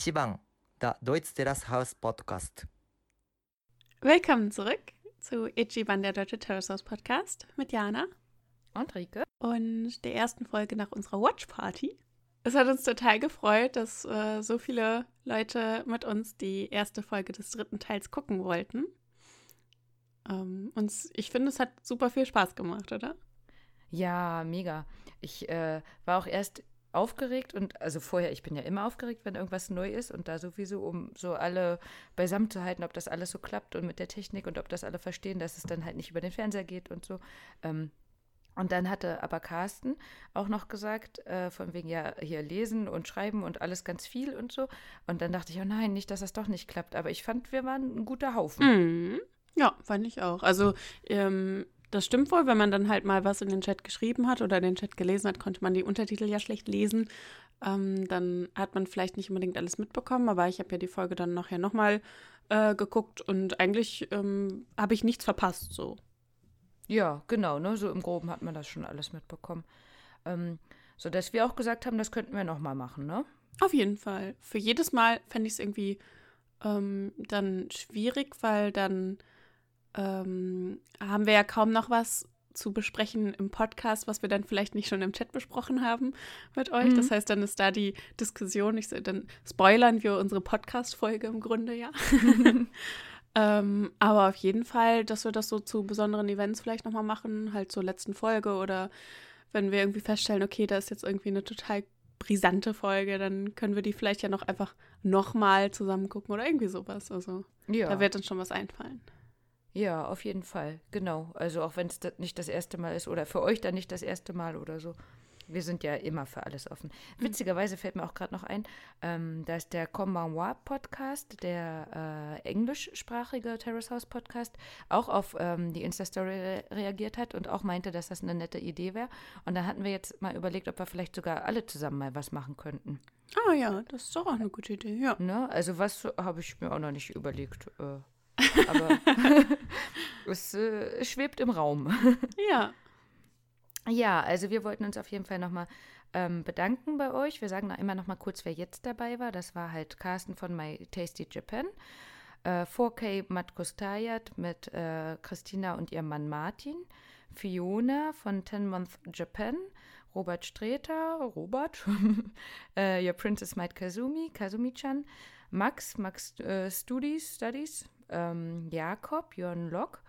1番 der Deutsch Terrace House Podcast. Willkommen zurück zu Ichiban, der Deutsche Terrace House Podcast mit Jana Und Rike? und der ersten Folge nach unserer Watch Party. Es hat uns total gefreut, dass äh, so viele Leute mit uns die erste Folge des dritten Teils gucken wollten. Ähm, uns, ich finde, es hat super viel Spaß gemacht, oder? Ja, mega. Ich äh, war auch erst aufgeregt und also vorher, ich bin ja immer aufgeregt, wenn irgendwas neu ist und da sowieso, um so alle beisammen zu halten, ob das alles so klappt und mit der Technik und ob das alle verstehen, dass es dann halt nicht über den Fernseher geht und so. Ähm, und dann hatte aber Carsten auch noch gesagt, äh, von wegen ja hier lesen und schreiben und alles ganz viel und so. Und dann dachte ich, oh nein, nicht, dass das doch nicht klappt. Aber ich fand, wir waren ein guter Haufen. Mhm. Ja, fand ich auch. Also, ähm, das stimmt wohl, wenn man dann halt mal was in den Chat geschrieben hat oder den Chat gelesen hat, konnte man die Untertitel ja schlecht lesen. Ähm, dann hat man vielleicht nicht unbedingt alles mitbekommen, aber ich habe ja die Folge dann nachher nochmal äh, geguckt und eigentlich ähm, habe ich nichts verpasst so. Ja, genau, ne? So im Groben hat man das schon alles mitbekommen. Ähm, sodass wir auch gesagt haben, das könnten wir nochmal machen, ne? Auf jeden Fall. Für jedes Mal fände ich es irgendwie ähm, dann schwierig, weil dann ähm, haben wir ja kaum noch was zu besprechen im Podcast, was wir dann vielleicht nicht schon im Chat besprochen haben mit euch. Mhm. Das heißt, dann ist da die Diskussion, ich, dann spoilern wir unsere Podcast-Folge im Grunde, ja. ähm, aber auf jeden Fall, dass wir das so zu besonderen Events vielleicht nochmal machen, halt zur letzten Folge oder wenn wir irgendwie feststellen, okay, da ist jetzt irgendwie eine total brisante Folge, dann können wir die vielleicht ja noch einfach nochmal zusammen gucken oder irgendwie sowas. Also Ja. da wird uns schon was einfallen. Ja, auf jeden Fall, genau. Also auch wenn es nicht das erste Mal ist oder für euch dann nicht das erste Mal oder so. Wir sind ja immer für alles offen. Witzigerweise fällt mir auch gerade noch ein, ähm, da ist der Konbanwa Podcast, der äh, englischsprachige Terrace House Podcast, auch auf ähm, die Insta-Story re reagiert hat und auch meinte, dass das eine nette Idee wäre. Und da hatten wir jetzt mal überlegt, ob wir vielleicht sogar alle zusammen mal was machen könnten. Ah ja, das ist doch auch eine gute Idee, ja. Ne? Also was habe ich mir auch noch nicht überlegt. Äh, aber es äh, schwebt im Raum. Ja, Ja, also wir wollten uns auf jeden Fall nochmal ähm, bedanken bei euch. Wir sagen noch immer nochmal kurz, wer jetzt dabei war. Das war halt Carsten von My Tasty Japan. Äh, 4K Matt Kostayat mit äh, Christina und ihrem Mann Martin. Fiona von 10 Month Japan. Robert Streter, Robert. äh, Your Princess Might Kazumi, Kazumi-chan. Max, Max äh, Studies, Studies. Ähm, Jakob, Jörn Lock.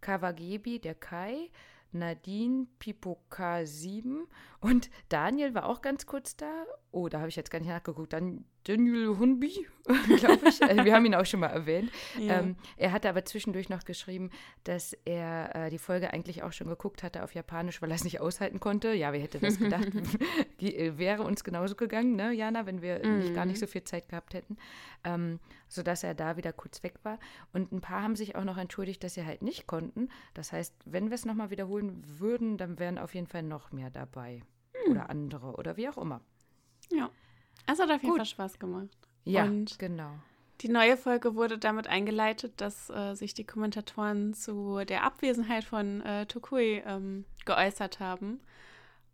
Kawagebi, der Kai. Nadine Pipoka 7 und Daniel war auch ganz kurz da. Oh, da habe ich jetzt gar nicht nachgeguckt. Dann Daniel Hunbi, glaube ich. Äh, Wir haben ihn auch schon mal erwähnt. ja. Ähm, er hatte aber zwischendurch noch geschrieben, dass er äh, die Folge eigentlich auch schon geguckt hatte auf Japanisch, weil er es nicht aushalten konnte. Ja, wer hätte das gedacht? Äh, wäre uns genauso gegangen, ne, Jana, wenn wir nicht, gar nicht so viel Zeit gehabt hätten. Ähm, sodass er da wieder kurz weg war. Und ein paar haben sich auch noch entschuldigt, dass sie halt nicht konnten. Das heißt, wenn wir es nochmal wiederholen würden, dann wären auf jeden Fall noch mehr dabei. Oder andere oder wie auch immer. ja. Es hat auf jeden Gut. Fall Spaß gemacht. Ja, Und genau. Die neue Folge wurde damit eingeleitet, dass äh, sich die Kommentatoren zu der Abwesenheit von äh, Tokui ähm, geäußert haben.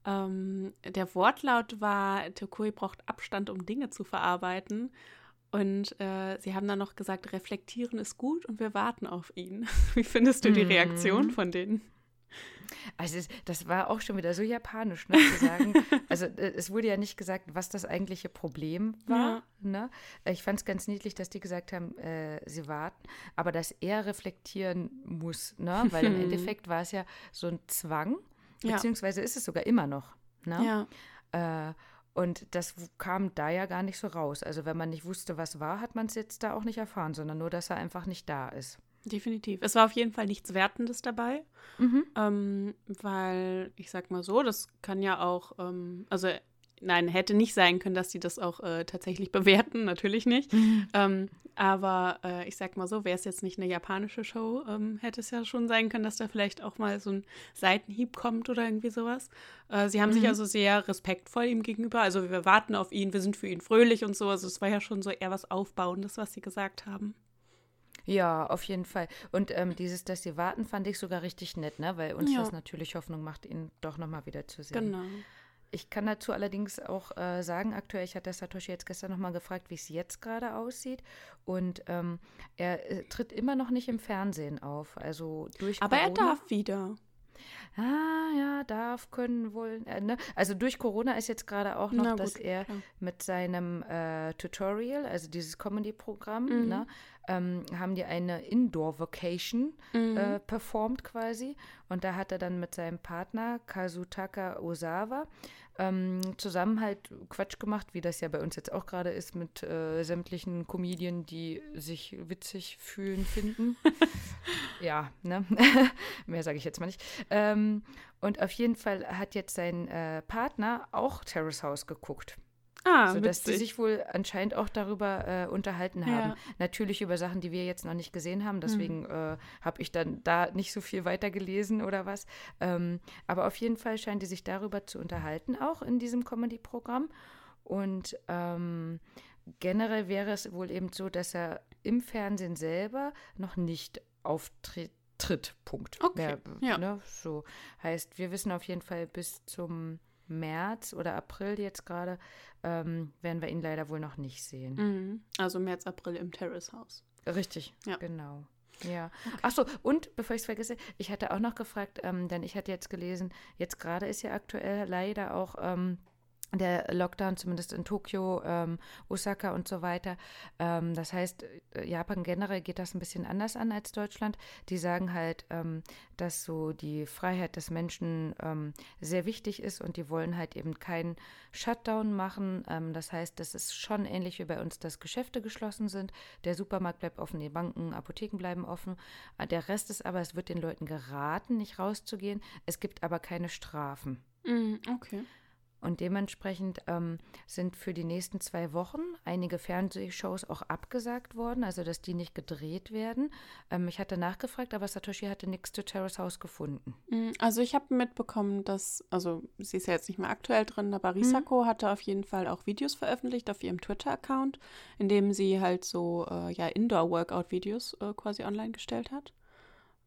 Ähm, der Wortlaut war, Tokui braucht Abstand, um Dinge zu verarbeiten. Und äh, sie haben dann noch gesagt, reflektieren ist gut und wir warten auf ihn. Wie findest du die Mhm. Reaktion von denen? Also das war auch schon wieder so japanisch, ne, zu sagen. also äh, es wurde ja nicht gesagt, was das eigentliche Problem war. Ne? Äh, Ich fand es ganz niedlich, dass die gesagt haben, äh, sie warten, aber dass er reflektieren muss, ne? Weil im Endeffekt war es ja so ein Zwang, Ja. beziehungsweise ist es sogar immer noch. Ne? Ja, Äh, und das kam da ja gar nicht so raus. Also wenn man nicht wusste, was war, hat man es jetzt da auch nicht erfahren, sondern nur, dass er einfach nicht da ist. Definitiv. Es war auf jeden Fall nichts Wertendes dabei. Mhm. Ähm, weil, ich sag mal so, das kann ja auch, ähm, also nein, hätte nicht sein können, dass die das auch äh, tatsächlich bewerten, natürlich nicht. Ähm, aber äh, ich sag mal so, wäre es jetzt nicht eine japanische Show, ähm, hätte es ja schon sein können, dass da vielleicht auch mal so ein Seitenhieb kommt oder irgendwie sowas. Äh, sie haben sich Mhm. also sehr respektvoll ihm gegenüber. Also wir warten auf ihn, wir sind für ihn fröhlich und so. Also es war ja schon so eher was Aufbauendes, was sie gesagt haben. Ja, auf jeden Fall. Und ähm, dieses, dass sie warten, fand ich sogar richtig nett, ne? Weil uns Ja. das natürlich Hoffnung macht, ihn doch nochmal wieder zu sehen. Genau. Ich kann dazu allerdings auch äh, sagen, aktuell, ich hatte Satoshi jetzt gestern nochmal gefragt, wie es jetzt gerade aussieht. Und ähm, er äh, tritt immer noch nicht im Fernsehen auf. Also durch Aber Corona. er darf wieder. Ah, ja, darf, können, wollen. Äh, ne? Also durch Corona ist jetzt gerade auch noch, Na dass gut, er klar. mit seinem äh, Tutorial, also dieses Comedy-Programm, Mhm. ne, ähm, haben die eine Indoor-Vacation Mhm. äh, performt quasi. Und da hat er dann mit seinem Partner Kazutaka Osawa ähm, zusammen halt Quatsch gemacht, wie das ja bei uns jetzt auch gerade ist mit äh, sämtlichen Comedien, die sich witzig fühlen, finden. ja, ne? Mehr sage ich jetzt mal nicht. Ähm, und auf jeden Fall hat jetzt sein äh, Partner auch Terrace House geguckt. Ah, sodass die witzig. sich wohl anscheinend auch darüber äh, unterhalten haben. Ja. Natürlich über Sachen, die wir jetzt noch nicht gesehen Mhm. haben. Deswegen äh, habe ich dann da nicht so viel weiter gelesen oder was. Ähm, aber auf jeden Fall scheint die sich darüber zu unterhalten, auch in diesem Comedy-Programm. Und ähm, generell wäre es wohl eben so, dass er im Fernsehen selber noch nicht auftritt. Tritt, Punkt. Okay, ja. Ne, so heißt, wir wissen auf jeden Fall bis zum März oder April jetzt gerade, ähm, werden wir ihn leider wohl noch nicht sehen. Mhm. Also März, April im Terrace House. Richtig, Ja. genau. Ja. Ach so, und bevor ich es vergesse, ich hatte auch noch gefragt, ähm, denn ich hatte jetzt gelesen, jetzt gerade ist ja aktuell leider auch ähm, der Lockdown, zumindest in Tokio, ähm, Osaka und so weiter. Ähm, das heißt, äh, Japan generell geht das ein bisschen anders an als Deutschland. Die sagen halt, ähm, dass so die Freiheit des Menschen ähm, sehr wichtig ist und die wollen halt eben keinen Shutdown machen. Ähm, das heißt, das ist schon ähnlich wie bei uns, dass Geschäfte geschlossen sind. Der Supermarkt bleibt offen, die Banken, Apotheken bleiben offen. Äh, Der Rest ist aber, es wird den Leuten geraten, nicht rauszugehen. Es gibt aber keine Strafen. Mhm. Okay. Und dementsprechend ähm, sind für die nächsten zwei Wochen einige Fernsehshows auch abgesagt worden, also dass die nicht gedreht werden. Ähm, ich hatte nachgefragt, aber Satoshi hatte nichts zu Terrace House gefunden. Mhm. Also ich habe mitbekommen, dass, also sie ist ja jetzt nicht mehr aktuell drin, aber Risako hatte auf jeden Fall auch Videos veröffentlicht auf ihrem Twitter-Account, in dem sie halt so äh, ja Indoor-Workout-Videos äh, quasi online gestellt hat.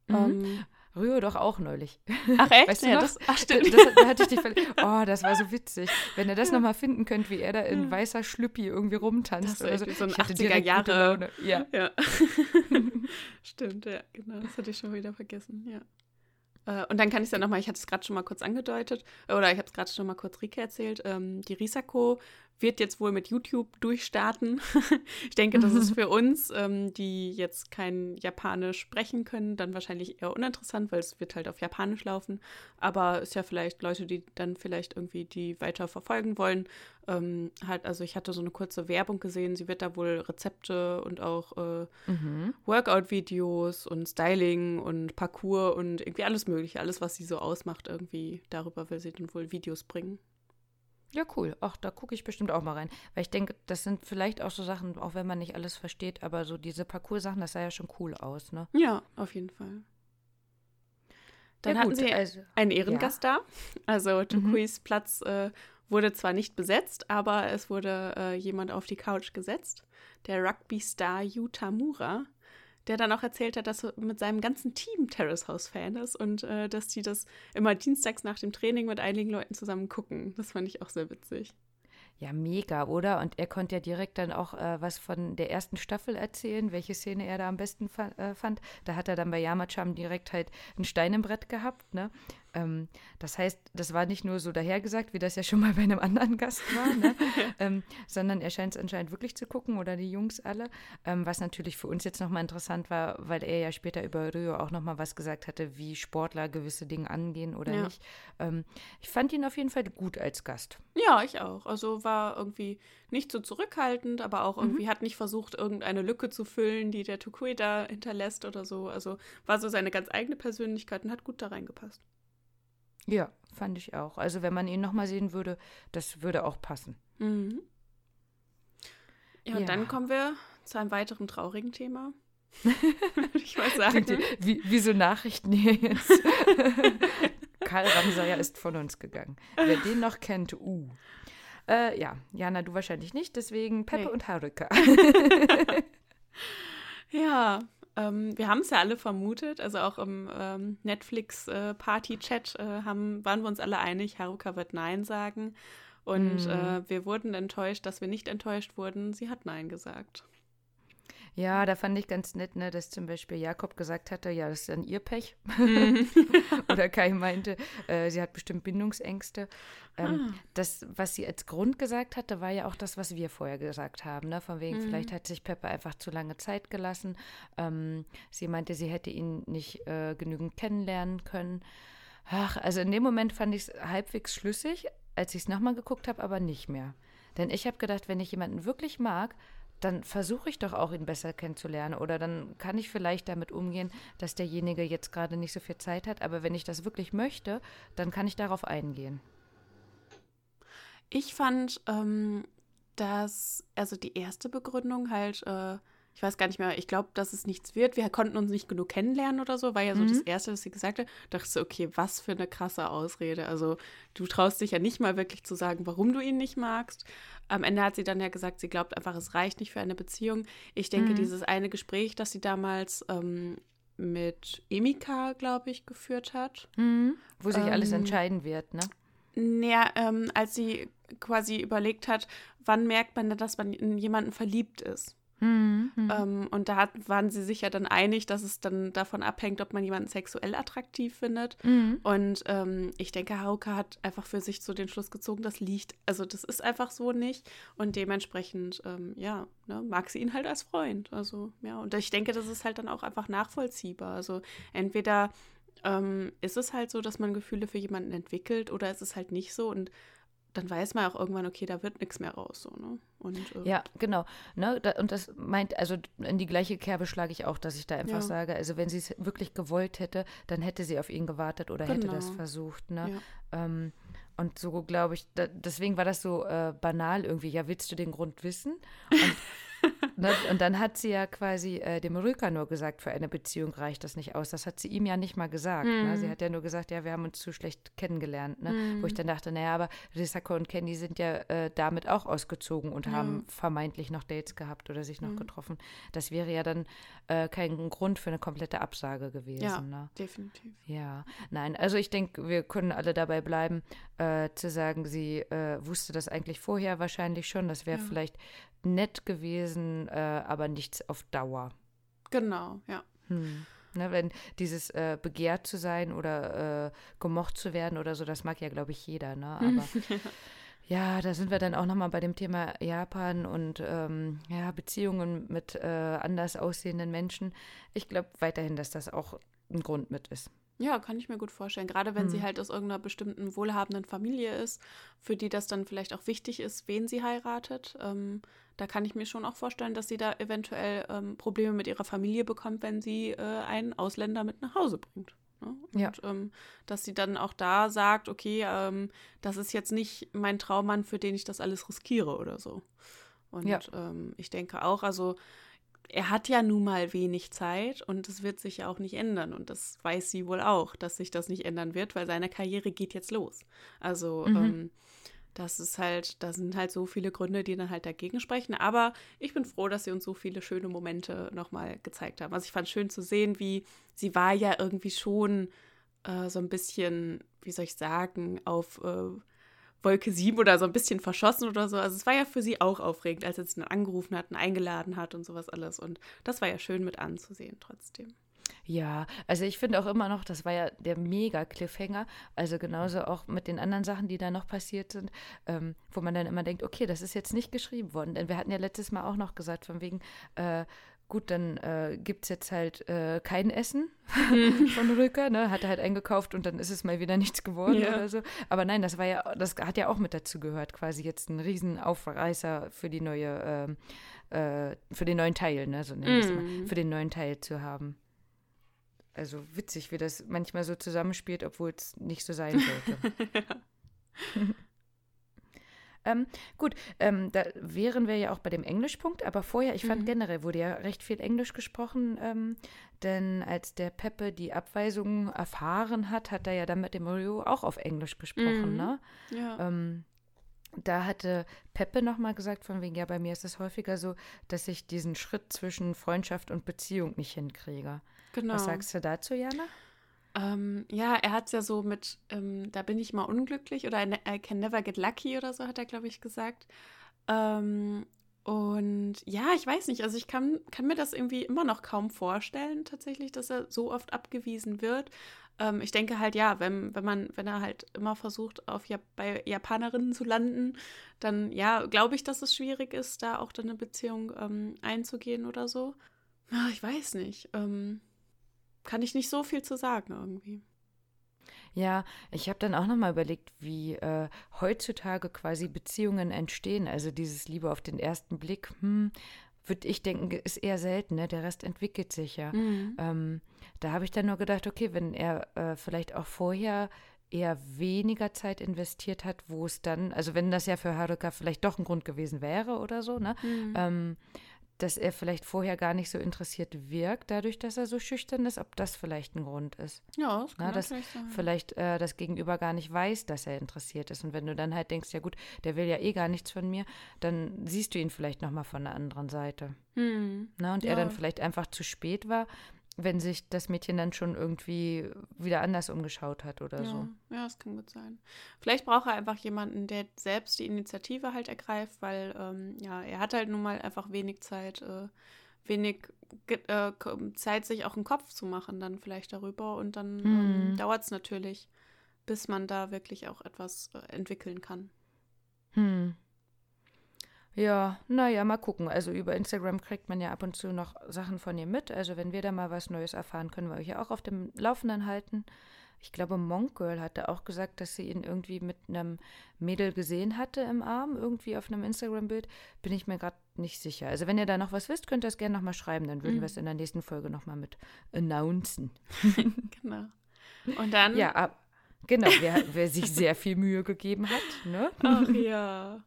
Mhm. Ähm, Rühr doch auch neulich. ach echt? Weißt du ja, noch? das, ach, Das, stimmt. da hatte ich dich Oh, das war so witzig. Wenn ihr das nochmal finden könnt, wie er da in weißer Schlüppi irgendwie rumtanzt. Das oder so. so ein Ich hatte 80er direkt gute Jahre-. Ja. Ja. Stimmt, ja, genau. Das hatte ich schon wieder vergessen, ja. Äh, Und dann kann ich es ja nochmal, ich hatte es gerade schon mal kurz angedeutet, oder ich habe es gerade schon mal kurz Rike erzählt, ähm, die Risako wird jetzt wohl mit YouTube durchstarten. ich denke, das ist für uns, ähm, die jetzt kein Japanisch sprechen können, dann wahrscheinlich eher uninteressant, weil es wird halt auf Japanisch laufen. Aber ist ja vielleicht Leute, die dann vielleicht irgendwie die weiter verfolgen wollen. Ähm, halt, also ich hatte so eine kurze Werbung gesehen, sie wird da wohl Rezepte und auch äh, Mhm. Workout-Videos und Styling und Parcours und irgendwie alles Mögliche, alles, was sie so ausmacht, irgendwie darüber will sie dann wohl Videos bringen. Ja, cool. Ach, da gucke ich bestimmt auch mal rein. Weil ich denke, das sind vielleicht auch so Sachen, auch wenn man nicht alles versteht, aber so diese Parcours-Sachen, das sah ja schon cool aus, ne? Ja, auf jeden Fall. Dann ja, hatten gut, sie also, einen Ehrengast da. Also Tukuis Mhm. Platz äh, wurde zwar nicht besetzt, aber es wurde äh, jemand auf die Couch gesetzt. Der Rugby-Star Yuta Mura, der dann auch erzählt hat, dass er mit seinem ganzen Team Terrace House Fan ist und äh, dass die das immer dienstags nach dem Training mit einigen Leuten zusammen gucken. Das fand ich auch sehr witzig. ja, mega, oder? Und er konnte ja direkt dann auch äh, was von der ersten Staffel erzählen, welche Szene er da am besten fa äh, fand. Da hat er dann bei Yamacham direkt halt ein Stein im Brett gehabt, ne? Ähm, das heißt, das war nicht nur so dahergesagt, wie das ja schon mal bei einem anderen Gast war, ne? ähm, sondern er scheint es anscheinend wirklich zu gucken oder die Jungs alle. Ähm, was natürlich für uns jetzt nochmal interessant war, weil er ja später über Rio auch nochmal was gesagt hatte, wie Sportler gewisse Dinge angehen oder Ja. nicht. Ähm, ich fand ihn auf jeden Fall gut als Gast. Ja, ich auch. Also war irgendwie nicht so zurückhaltend, aber Mhm. auch irgendwie hat nicht versucht, irgendeine Lücke zu füllen, die der Tukui da hinterlässt oder so. Also war so seine ganz eigene Persönlichkeit und hat gut da reingepasst. Ja, fand ich auch. Also wenn man ihn nochmal sehen würde, das würde auch passen. Mhm. Ja, und Ja. dann kommen wir zu einem weiteren traurigen Thema. Würde ich mal sagen. Wie, wie so Nachrichten hier jetzt. Karl Ramsayer ist von uns gegangen. Wer den noch kennt, uh. Äh, ja, Jana, du wahrscheinlich nicht, deswegen Peppe Nee. und Haruka. Ja, ähm, wir haben es ja alle vermutet, also auch im ähm, Netflix-Party-Chat äh, äh, waren wir uns alle einig, Haruka wird Nein sagen. Und mm. äh, wir wurden enttäuscht, dass wir nicht enttäuscht wurden. Sie hat Nein gesagt. Ja, da fand ich ganz nett, ne, dass zum Beispiel Jakob gesagt hatte, ja, das ist dann ihr Pech. Mhm. Oder Kai meinte, äh, sie hat bestimmt Bindungsängste. Ähm, ah. Das, was sie als Grund gesagt hatte, war ja auch das, was wir vorher gesagt haben. Ne? Von wegen, mhm. vielleicht hat sich Pepper einfach zu lange Zeit gelassen. Ähm, sie meinte, sie hätte ihn nicht äh, genügend kennenlernen können. Ach, also in dem Moment fand ich es halbwegs schlüssig, als ich es nochmal geguckt habe, aber nicht mehr. Denn ich habe gedacht, wenn ich jemanden wirklich mag, dann versuche ich doch auch, ihn besser kennenzulernen. Oder dann kann ich vielleicht damit umgehen, dass derjenige jetzt gerade nicht so viel Zeit hat. Aber wenn ich das wirklich möchte, dann kann ich darauf eingehen. Ich fand, ähm, dass, also die erste Begründung halt, äh, ich weiß gar nicht mehr, ich glaube, dass es nichts wird. Wir konnten uns nicht genug kennenlernen oder so, war ja so mhm. das Erste, was sie gesagt hat. Da dachte ich so, okay, was für eine krasse Ausrede. Also du traust dich ja nicht mal wirklich zu sagen, warum du ihn nicht magst. Am Ende hat sie dann ja gesagt, sie glaubt einfach, es reicht nicht für eine Beziehung. Ich denke, mhm. dieses eine Gespräch, das sie damals ähm, mit Emika, glaube ich, geführt hat. Mhm. Wo sich ähm, alles entscheiden wird, ne? Naja, ähm, als sie quasi überlegt hat, wann merkt man denn, dass man in jemanden verliebt ist. Mhm, mhm. Ähm, und da waren sie sich ja dann einig, dass es dann davon abhängt, ob man jemanden sexuell attraktiv findet. Mhm. Und ähm, ich denke, Hauke hat einfach für sich so den Schluss gezogen, das liegt, also das ist einfach so nicht. Und dementsprechend, ähm, ja, ne, mag sie ihn halt als Freund. Also, ja, und ich denke, das ist halt dann auch einfach nachvollziehbar. Also entweder ähm, ist es halt so, dass man Gefühle für jemanden entwickelt oder ist es halt nicht so. Und dann weiß man auch irgendwann, okay, da wird nichts mehr raus. So, ne? und, äh, ja, genau. Ne? Da, und das meint, also in die gleiche Kerbe schlage ich auch, dass ich da einfach ja. sage, also wenn sie es wirklich gewollt hätte, dann hätte sie auf ihn gewartet oder genau. hätte das genau. versucht. Ne? Ja. Ähm, und so glaube ich, da, deswegen war das so äh, banal irgendwie. Ja, willst du den Grund wissen? Und ne, und dann hat sie ja quasi äh, dem Rüker nur gesagt, für eine Beziehung reicht das nicht aus. Das hat sie ihm ja nicht mal gesagt. Mhm. Ne? Sie mhm. hat ja nur gesagt, ja, wir haben uns zu schlecht kennengelernt. Ne? Mhm. Wo ich dann dachte, naja, aber Risako und Candy sind ja äh, damit auch ausgezogen und ja. haben vermeintlich noch Dates gehabt oder sich noch mhm. getroffen. Das wäre ja dann äh, kein Grund für eine komplette Absage gewesen. Ja, ne? definitiv. Ja, nein, also ich denke, wir können alle dabei bleiben, äh, zu sagen, sie äh, wusste das eigentlich vorher wahrscheinlich schon. Das wäre ja. vielleicht nett gewesen, äh, aber nichts auf Dauer. Genau, ja. Hm. Ne, wenn dieses äh, begehrt zu sein oder äh, gemocht zu werden oder so, das mag ja, glaube ich, jeder. Ne? Aber ja, da sind wir dann auch nochmal bei dem Thema Japan und ähm, ja, Beziehungen mit äh, anders aussehenden Menschen. Ich glaube weiterhin, dass das auch ein Grund mit ist. Ja, kann ich mir gut vorstellen. Gerade wenn hm. sie halt aus irgendeiner bestimmten wohlhabenden Familie ist, für die das dann vielleicht auch wichtig ist, wen sie heiratet. Ähm, da kann ich mir schon auch vorstellen, dass sie da eventuell ähm, Probleme mit ihrer Familie bekommt, wenn sie äh, einen Ausländer mit nach Hause bringt. Ne? Und ja. ähm, dass sie dann auch da sagt, okay, ähm, das ist jetzt nicht mein Traummann, für den ich das alles riskiere oder so. Und ja. Ähm, ich denke auch, also er hat ja nun mal wenig Zeit und es wird sich ja auch nicht ändern. Und das weiß sie wohl auch, dass sich das nicht ändern wird, weil seine Karriere geht jetzt los. Also mhm. ähm, das ist halt, da sind halt so viele Gründe, die dann halt dagegen sprechen. Aber ich bin froh, dass sie uns so viele schöne Momente nochmal gezeigt haben. Also ich fand schön zu sehen, wie sie war ja irgendwie schon äh, so ein bisschen, wie soll ich sagen, auf äh, Wolke 7 oder so ein bisschen verschossen oder so. Also es war ja für sie auch aufregend, als sie dann angerufen hat und eingeladen hat und sowas alles. Und das war ja schön mit anzusehen trotzdem. Ja, also ich finde auch immer noch, das war ja der Mega-Cliffhanger. Also genauso auch mit den anderen Sachen, die da noch passiert sind, ähm, wo man dann immer denkt, okay, das ist jetzt nicht geschrieben worden. Denn wir hatten ja letztes Mal auch noch gesagt, von wegen, äh, gut, dann äh, gibt es jetzt halt äh, kein Essen von Rücker, ne? Hat er halt eingekauft und dann ist es mal wieder nichts geworden ja. oder so. Aber nein, das war ja, das hat ja auch mit dazu gehört, quasi jetzt ein Riesenaufreißer für die neue, ähm, äh, für den neuen Teil, ne? So nenne ich mal, für den neuen Teil zu haben. Also witzig, wie das manchmal so zusammenspielt, obwohl es nicht so sein sollte. ähm, gut, ähm, da wären wir ja auch bei dem Englischpunkt, aber vorher, ich fand mhm. generell wurde ja recht viel Englisch gesprochen, ähm, denn als der Peppe die Abweisung erfahren hat, hat er ja dann mit dem Rio auch auf Englisch gesprochen, mhm. ne? Ja. Ähm, da hatte Peppe nochmal gesagt, von wegen, ja, bei mir ist es häufiger so, dass ich diesen Schritt zwischen Freundschaft und Beziehung nicht hinkriege. Genau. Was sagst du dazu, Jana? Ähm, ja, er hat es ja so mit, ähm, da bin ich mal unglücklich oder I, I can never get lucky oder so, hat er, glaube ich, gesagt. Ähm, und ja, ich weiß nicht, also ich kann, kann mir das irgendwie immer noch kaum vorstellen, tatsächlich, dass er so oft abgewiesen wird. Ähm, ich denke halt, ja, wenn, wenn man, wenn er halt immer versucht, auf Jap bei Japanerinnen zu landen, dann ja, glaube ich, dass es schwierig ist, da auch dann eine Beziehung ähm, einzugehen oder so. Ja, ich weiß nicht. Ähm, kann ich nicht so viel zu sagen irgendwie. Ja, ich habe dann auch nochmal überlegt, wie äh, heutzutage quasi Beziehungen entstehen. Also dieses Liebe auf den ersten Blick, hm, würde ich denken, ist eher selten. Ne? Der Rest entwickelt sich ja. Mhm. Ähm, da habe ich dann nur gedacht, okay, wenn er äh, vielleicht auch vorher eher weniger Zeit investiert hat, wo es dann, also wenn das ja für Haruka vielleicht doch ein Grund gewesen wäre oder so, ne? Mhm. Ähm, dass er vielleicht vorher gar nicht so interessiert wirkt, dadurch, dass er so schüchtern ist, ob das vielleicht ein Grund ist. Ja, das kann Na, das natürlich sein. Vielleicht äh, das Gegenüber gar nicht weiß, dass er interessiert ist. Und wenn du dann halt denkst, ja gut, der will ja eh gar nichts von mir, dann siehst du ihn vielleicht nochmal von der anderen Seite. Hm. Na, und er Ja. dann vielleicht einfach zu spät war, wenn sich das Mädchen dann schon irgendwie wieder anders umgeschaut hat oder Ja, so. ja, das kann gut sein. Vielleicht braucht er einfach jemanden, der selbst die Initiative halt ergreift, weil ähm, ja, er hat halt nun mal einfach wenig Zeit, äh, wenig äh, Ko- Zeit, sich auch einen Kopf zu machen dann vielleicht darüber und dann ähm, Mhm. dauert es natürlich, bis man da wirklich auch etwas äh, entwickeln kann. Hm. Ja, naja, mal gucken. Also über Instagram kriegt man ja ab und zu noch Sachen von ihr mit. Also wenn wir da mal was Neues erfahren, können wir euch ja auch auf dem Laufenden halten. Ich glaube, Monk Girl hatte auch gesagt, dass sie ihn irgendwie mit einem Mädel gesehen hatte im Arm, irgendwie auf einem Instagram-Bild. Bin ich mir gerade nicht sicher. Also wenn ihr da noch was wisst, könnt ihr es gerne nochmal schreiben. Dann würden Mhm. wir es in der nächsten Folge nochmal mit announcen. Genau. Und dann. Ja, ab, genau, wer, wer sich sehr viel Mühe gegeben hat, ne? Ach ja.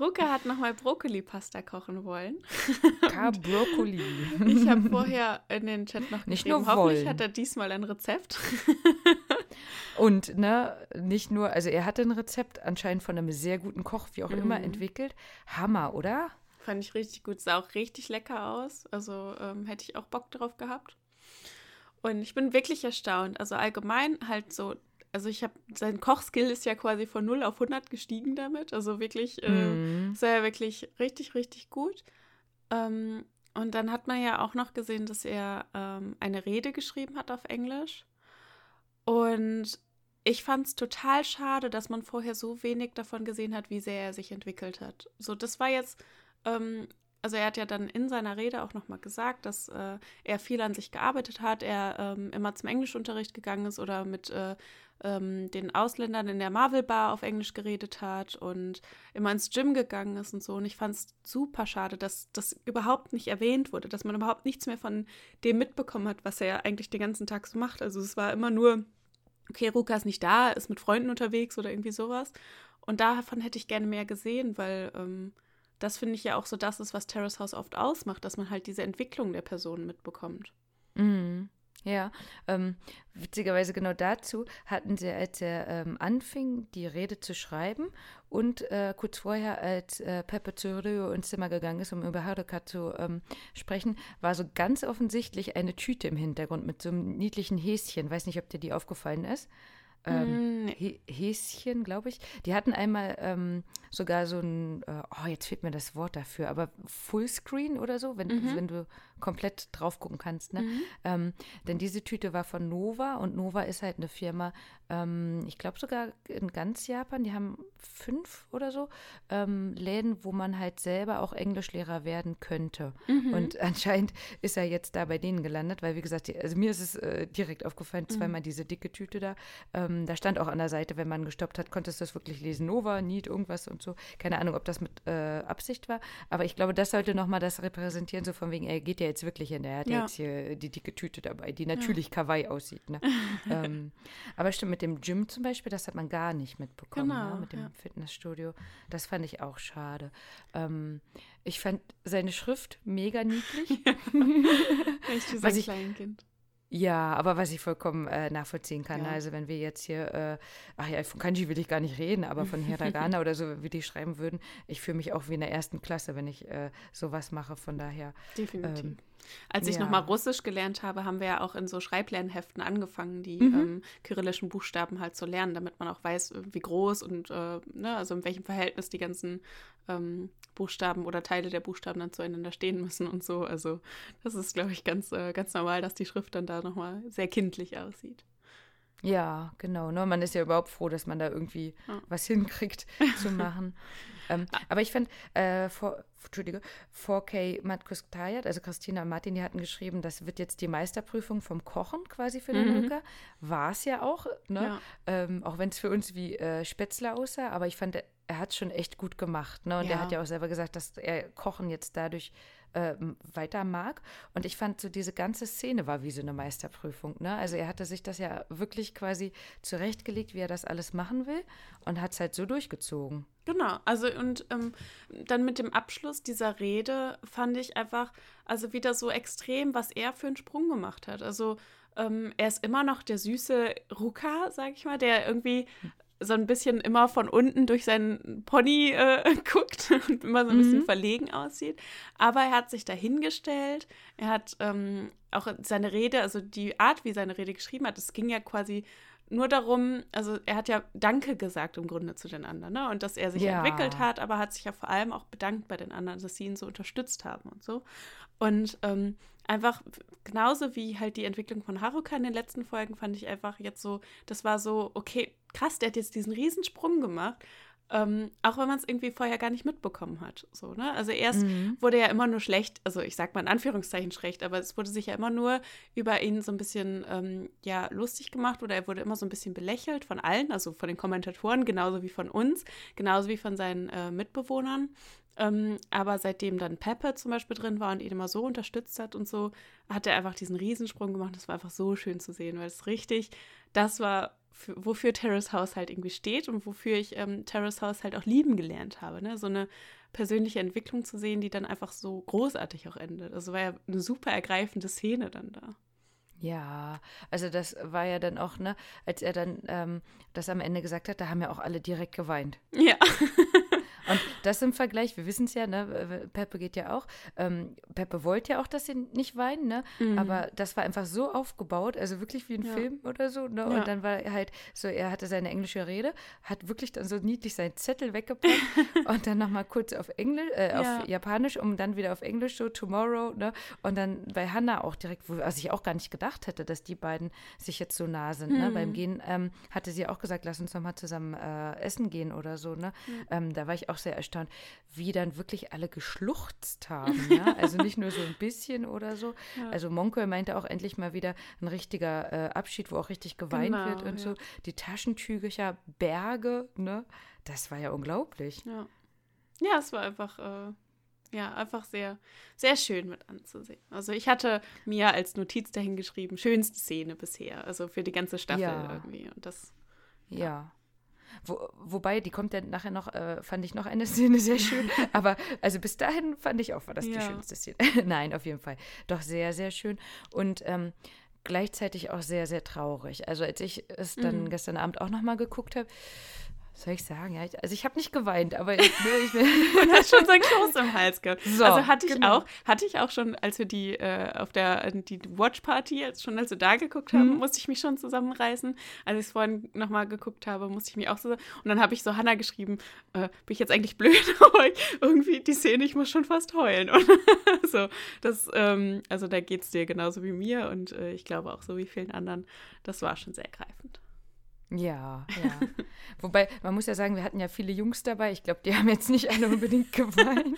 Ruka hat nochmal Brokkoli-Pasta kochen wollen. Ka Brokkoli. Ich habe vorher in den Chat noch Nicht geschrieben, nur hoffentlich wollen. hat er diesmal ein Rezept. Und ne, nicht nur, also er hatte ein Rezept anscheinend von einem sehr guten Koch, wie auch immer, Mhm. entwickelt. Hammer, oder? Fand ich richtig gut, sah auch richtig lecker aus. Also ähm, hätte ich auch Bock drauf gehabt. Und ich bin wirklich erstaunt. Also allgemein halt so, also ich habe, sein Kochskill ist ja quasi von 0 auf 100 gestiegen damit. Also wirklich, äh, Mhm. ist er ja wirklich richtig, richtig gut. Ähm, und dann hat man ja auch noch gesehen, dass er ähm, eine Rede geschrieben hat auf Englisch. Und ich fand es total schade, dass man vorher so wenig davon gesehen hat, wie sehr er sich entwickelt hat. So, das war jetzt, ähm, also er hat ja dann in seiner Rede auch nochmal gesagt, dass äh, er viel an sich gearbeitet hat, er ähm, immer zum Englischunterricht gegangen ist oder mit äh, ähm, den Ausländern in der Marvel Bar auf Englisch geredet hat und immer ins Gym gegangen ist und so. Und ich fand es super schade, dass das überhaupt nicht erwähnt wurde, dass man überhaupt nichts mehr von dem mitbekommen hat, was er ja eigentlich den ganzen Tag so macht. Also es war immer nur, okay, Ruka ist nicht da, ist mit Freunden unterwegs oder irgendwie sowas. Und davon hätte ich gerne mehr gesehen, weil ähm, das finde ich ja auch so das ist, was Terrace House oft ausmacht, dass man halt diese Entwicklung der Personen mitbekommt. Mhm. Ja, ähm, witzigerweise genau dazu hatten sie, als er ähm, anfing, die Rede zu schreiben und äh, kurz vorher, als äh, Pepe zu Rio ins Zimmer gegangen ist, um über Haruka zu ähm, sprechen, war so ganz offensichtlich eine Tüte im Hintergrund mit so einem niedlichen Häschen. Weiß nicht, ob dir die aufgefallen ist. Ähm, Mm, Häschen, glaube ich. Die hatten einmal ähm, sogar so ein, äh, oh, jetzt fehlt mir das Wort dafür, aber Fullscreen oder so, wenn, Mhm. wenn du komplett drauf gucken kannst. Ne? Mhm. Ähm, denn diese Tüte war von Nova und Nova ist halt eine Firma, ähm, ich glaube sogar in ganz Japan, die haben fünf oder so ähm, Läden, wo man halt selber auch Englischlehrer werden könnte. Mhm. Und anscheinend ist er jetzt da bei denen gelandet, weil wie gesagt, die, also mir ist es äh, direkt aufgefallen, Mhm. zweimal diese dicke Tüte da. Ähm, da stand auch an der Seite, wenn man gestoppt hat, konntest du das wirklich lesen, Nova, Need, irgendwas und so. Keine Ahnung, ob das mit äh, Absicht war, aber ich glaube, das sollte nochmal das repräsentieren, so von wegen, er geht ja jetzt wirklich hin, er hat ja. Ja. jetzt hier die dicke Tüte dabei, die natürlich kawaii aussieht. Ne? ähm, aber stimmt, mit dem Gym zum Beispiel, das hat man gar nicht mitbekommen, Genau, ne? mit dem ja. Fitnessstudio. Das fand ich auch schade. Ähm, ich fand seine Schrift mega niedlich. Echt wie sein ich- Kleinkind. Ja, aber was ich vollkommen äh, nachvollziehen kann, Ja. also wenn wir jetzt hier, äh, ach ja, von Kanji will ich gar nicht reden, aber von Hiragana oder so, wie die schreiben würden, ich fühle mich auch wie in der ersten Klasse, wenn ich äh, sowas mache, von daher. Definitiv. Ähm, Als ich ja. nochmal Russisch gelernt habe, haben wir ja auch in so Schreiblernheften angefangen, die Mhm. ähm, kyrillischen Buchstaben halt zu lernen, damit man auch weiß, äh, wie groß und äh, ne, also in welchem Verhältnis die ganzen ähm, Buchstaben oder Teile der Buchstaben dann zueinander stehen müssen und so. Also das ist, glaube ich, ganz, äh, ganz normal, dass die Schrift dann da nochmal sehr kindlich aussieht. Ja, genau. Ne? Man ist ja überhaupt froh, dass man da irgendwie Ja. was hinkriegt zu machen. ähm, aber ich fand, äh, vor, Entschuldige, 4K Matkusktajat, also Christina und Martin, die hatten geschrieben, das wird jetzt die Meisterprüfung vom Kochen quasi für den Mhm. Rücker. War es ja auch, ne? Ja. Ähm, auch wenn es für uns wie äh, Spätzle aussah, aber ich fand, er, er hat es schon echt gut gemacht. Ne? Und er Ja. hat ja auch selber gesagt, dass er Kochen jetzt dadurch ähm, weiter mag. Und ich fand so, diese ganze Szene war wie so eine Meisterprüfung. Ne? Also er hatte sich das ja wirklich quasi zurechtgelegt, wie er das alles machen will und hat es halt so durchgezogen. Genau, also und ähm, dann mit dem Abschluss dieser Rede fand ich einfach, also wieder so extrem, was er für einen Sprung gemacht hat. Also ähm, er ist immer noch der süße Ruka, sag ich mal, der irgendwie so ein bisschen immer von unten durch seinen Pony äh, guckt und immer so ein bisschen Mhm. verlegen aussieht. Aber er hat sich dahingestellt, er hat ähm, auch seine Rede, also die Art, wie seine Rede geschrieben hat, es ging ja quasi nur darum, also er hat ja Danke gesagt im Grunde zu den anderen, ne? Und dass er sich Ja. entwickelt hat, aber hat sich ja vor allem auch bedankt bei den anderen, dass sie ihn so unterstützt haben und so. Und ähm, einfach genauso wie halt die Entwicklung von Haruka in den letzten Folgen fand ich einfach jetzt so, das war so, okay, krass, der hat jetzt diesen Riesensprung gemacht. Ähm, auch wenn man es irgendwie vorher gar nicht mitbekommen hat. So, ne? Also erst Mhm. wurde ja immer nur schlecht, also ich sag mal in Anführungszeichen schlecht, aber es wurde sich ja immer nur über ihn so ein bisschen ähm, ja, lustig gemacht oder er wurde immer so ein bisschen belächelt von allen, also von den Kommentatoren, genauso wie von uns, genauso wie von seinen äh, Mitbewohnern. Ähm, aber seitdem dann Peppe zum Beispiel drin war und ihn immer so unterstützt hat und so, hat er einfach diesen Riesensprung gemacht. Das war einfach so schön zu sehen, weil es richtig, das war, für, wofür Terrace House halt irgendwie steht und wofür ich ähm, Terrace House halt auch lieben gelernt habe. Ne? So eine persönliche Entwicklung zu sehen, die dann einfach so großartig auch endet. Also war ja eine super ergreifende Szene dann da. Ja, also das war ja dann auch, ne, als er dann ähm, das am Ende gesagt hat, da haben ja auch alle direkt geweint. Ja. Und das im Vergleich, wir wissen es ja, ne, Peppe geht ja auch. Ähm, Peppe wollte ja auch, dass sie nicht weinen, ne? Mhm. Aber das war einfach so aufgebaut, also wirklich wie ein Ja. Film oder so, ne? Ja. Und dann war er halt so, er hatte seine englische Rede, hat wirklich dann so niedlich seinen Zettel weggepackt und dann nochmal kurz auf Englisch, äh, Ja. auf Japanisch, um dann wieder auf Englisch so tomorrow, ne? Und dann bei Hannah auch direkt, wo, was ich auch gar nicht gedacht hätte, dass die beiden sich jetzt so nah sind, ne? Mhm. Beim Gehen ähm, hatte sie auch gesagt, lass uns nochmal zusammen äh, essen gehen oder so, ne? Ähm, da war ich auch sehr erstaunt, wie dann wirklich alle geschluchzt haben, ja? Also nicht nur so ein bisschen oder so. Ja. Also Monke meinte auch endlich mal wieder ein richtiger äh, Abschied, wo auch richtig geweint Genau, wird und ja. so. Die Taschentücher, Berge, ne? Das war ja unglaublich. Ja. Ja, es war einfach, äh, ja, einfach sehr, sehr schön mit anzusehen. Also ich hatte mir als Notiz dahin geschrieben, schönste Szene bisher, also für die ganze Staffel Ja. irgendwie. Und das, Ja. Wo, wobei, die kommt dann nachher noch, äh, fand ich noch eine Szene sehr schön. Aber also bis dahin fand ich auch, war das die Ja. schönste Szene. Nein, auf jeden Fall. Doch sehr, sehr schön. Und ähm, gleichzeitig auch sehr, sehr traurig. Also als ich es dann Mhm. gestern Abend auch nochmal geguckt habe, soll ich sagen, ja, ich, also ich habe nicht geweint, aber ich, ich, man hat schon so ein Kloß im Hals gehabt. So, also hatte ich genau. auch, hatte ich auch schon, als wir die äh, auf der die Watch Party, als schon als wir da geguckt haben, Mhm. musste ich mich schon zusammenreißen. Als ich es vorhin nochmal geguckt habe, musste ich mich auch so. Und dann habe ich so Hannah geschrieben, äh, bin ich jetzt eigentlich blöd, aber irgendwie die Szene, ich muss schon fast heulen. Und so, das, ähm, also da geht es dir genauso wie mir und äh, ich glaube auch so wie vielen anderen. Das war schon sehr ergreifend. Ja, ja. Wobei, man muss ja sagen, wir hatten ja viele Jungs dabei. Ich glaube, die haben jetzt nicht alle unbedingt geweint.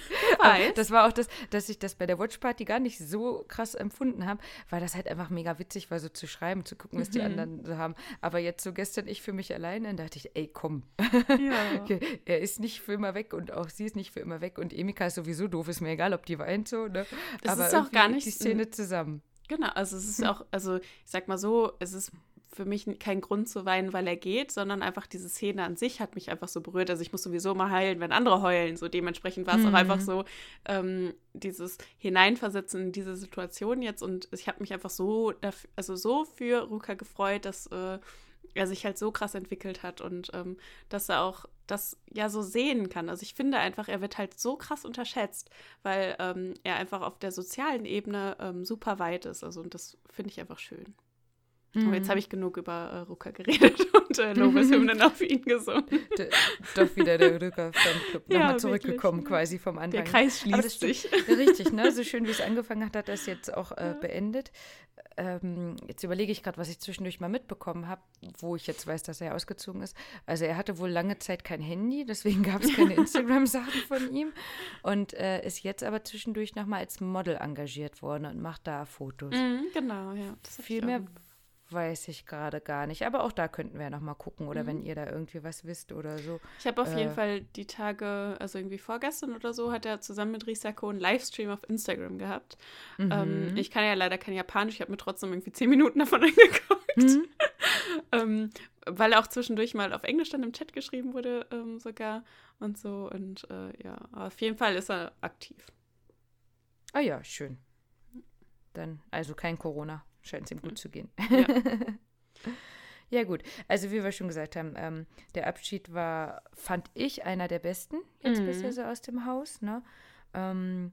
Das war auch das, dass ich das bei der Watch Party gar nicht so krass empfunden habe, weil das halt einfach mega witzig war, so zu schreiben, zu gucken, was die Mhm. anderen so haben. Aber jetzt so gestern ich für mich alleine, da dachte ich, ey, komm, Ja. okay, er ist nicht für immer weg und auch sie ist nicht für immer weg und Emika ist sowieso doof, ist mir egal, ob die weint so, ne? Das Aber ist auch gar nicht die Szene zusammen. Genau, also es ist auch, also ich sag mal so, es ist für mich kein Grund zu weinen, weil er geht, sondern einfach diese Szene an sich hat mich einfach so berührt. Also ich muss sowieso mal heulen, wenn andere heulen. So dementsprechend war es mhm. auch einfach so ähm, dieses Hineinversetzen in diese Situation jetzt. Und ich habe mich einfach so, dafür, also so für Ruka gefreut, dass äh, er sich halt so krass entwickelt hat und ähm, dass er auch das ja so sehen kann. Also ich finde einfach, er wird halt so krass unterschätzt, weil ähm, er einfach auf der sozialen Ebene ähm, super weit ist. Also und das finde ich einfach schön. Mhm. Aber jetzt habe ich genug über äh, Rucker geredet und äh, Lobeshymnen auf ihn gesungen. D doch wieder der Rucker-Fanclub nochmal ja, zurückgekommen wirklich. quasi vom Anfang. Der Kreis schließt sich. Richtig, ne? So schön wie es angefangen hat, hat er es jetzt auch äh, beendet. Ähm, jetzt überlege ich gerade, was ich zwischendurch mal mitbekommen habe, wo ich jetzt weiß, dass er ausgezogen ist. Also er hatte wohl lange Zeit kein Handy, deswegen gab es keine Instagram-Sachen von ihm und äh, ist jetzt aber zwischendurch nochmal als Model engagiert worden und macht da Fotos. Mhm, genau, ja. Viel mehr Weiß ich gerade gar nicht. Aber auch da könnten wir ja noch mal gucken. Oder mhm. wenn ihr da irgendwie was wisst oder so. Ich habe auf äh, jeden Fall die Tage, also irgendwie vorgestern oder so, hat er zusammen mit Risako einen Livestream auf Instagram gehabt. Mhm. Ähm, ich kann ja leider kein Japanisch. Ich habe mir trotzdem irgendwie zehn Minuten davon angeguckt. Mhm. ähm, weil auch zwischendurch mal auf Englisch dann im Chat geschrieben wurde ähm, sogar und so. Und äh, ja, auf jeden Fall ist er aktiv. Ah ja, schön. Dann, also kein Corona scheint es ihm gut zu gehen. Ja. ja. gut. Also wie wir schon gesagt haben, ähm, der Abschied war, fand ich, einer der besten jetzt mhm. bisher so aus dem Haus. Ne? Ähm,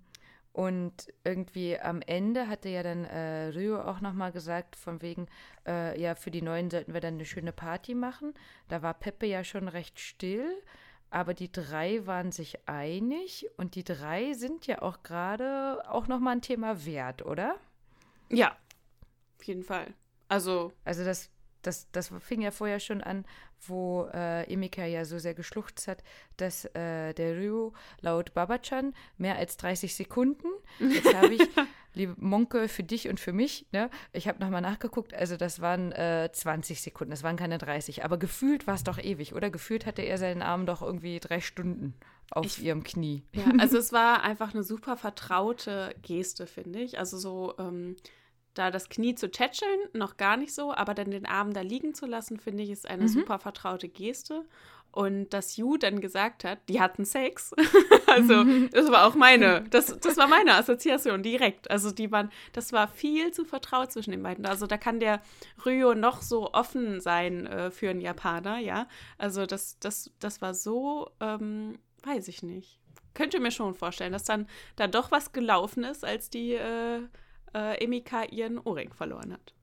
und irgendwie am Ende hatte ja dann äh, Rio auch nochmal gesagt, von wegen, äh, ja, für die Neuen sollten wir dann eine schöne Party machen. Da war Peppe ja schon recht still, aber die drei waren sich einig und die drei sind ja auch gerade auch nochmal ein Thema wert, oder? Ja, auf jeden Fall. Also. Also das, das, das fing ja vorher schon an, wo äh, Emika ja so sehr geschluchzt hat, dass äh, der Ryu laut Babachan mehr als 30 Sekunden. Jetzt habe ich, liebe Monke, für dich und für mich, ne, ich habe nochmal nachgeguckt, also das waren äh, 20 Sekunden, das waren keine 30. Aber gefühlt war es doch ewig, oder? Gefühlt hatte er seinen Arm doch irgendwie drei Stunden auf ich, ihrem Knie. Ja, also es war einfach eine super vertraute Geste, finde ich. Also so. Ähm, da das Knie zu tätscheln, noch gar nicht so, aber dann den Arm da liegen zu lassen, finde ich, ist eine mhm. super vertraute Geste. Und dass Yu dann gesagt hat, die hatten Sex. also, das war auch meine, das, das war meine Assoziation direkt. Also, die waren, das war viel zu vertraut zwischen den beiden. Also, da kann der Ryo noch so offen sein äh, für einen Japaner, ja. Also, das, das, das war so, ähm, weiß ich nicht. Könnte mir schon vorstellen, dass dann da doch was gelaufen ist, als die äh, äh, Emika ihren Ohrring verloren hat.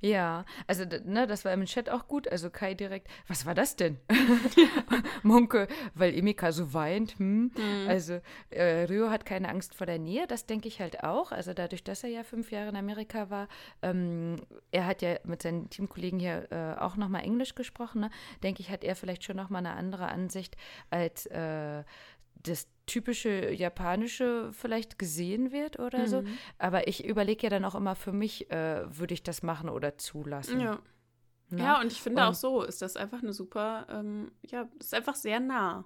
Ja, also ne, das war im Chat auch gut. Also Kai direkt, was war das denn? Monke, weil Emika so weint. Hm. Mhm. Also äh, Rio hat keine Angst vor der Nähe, das denke ich halt auch. Also dadurch, dass er ja fünf Jahre in Amerika war, ähm, er hat ja mit seinen Teamkollegen hier äh, auch nochmal Englisch gesprochen, ne? denke ich, hat er vielleicht schon nochmal eine andere Ansicht als äh, das typische japanische vielleicht gesehen wird oder mhm. so. Aber ich überlege ja dann auch immer für mich, äh, würde ich das machen oder zulassen. Ja. Na? Ja, und ich finde und, auch so ist das einfach eine super, ähm, ja, ist einfach sehr nah.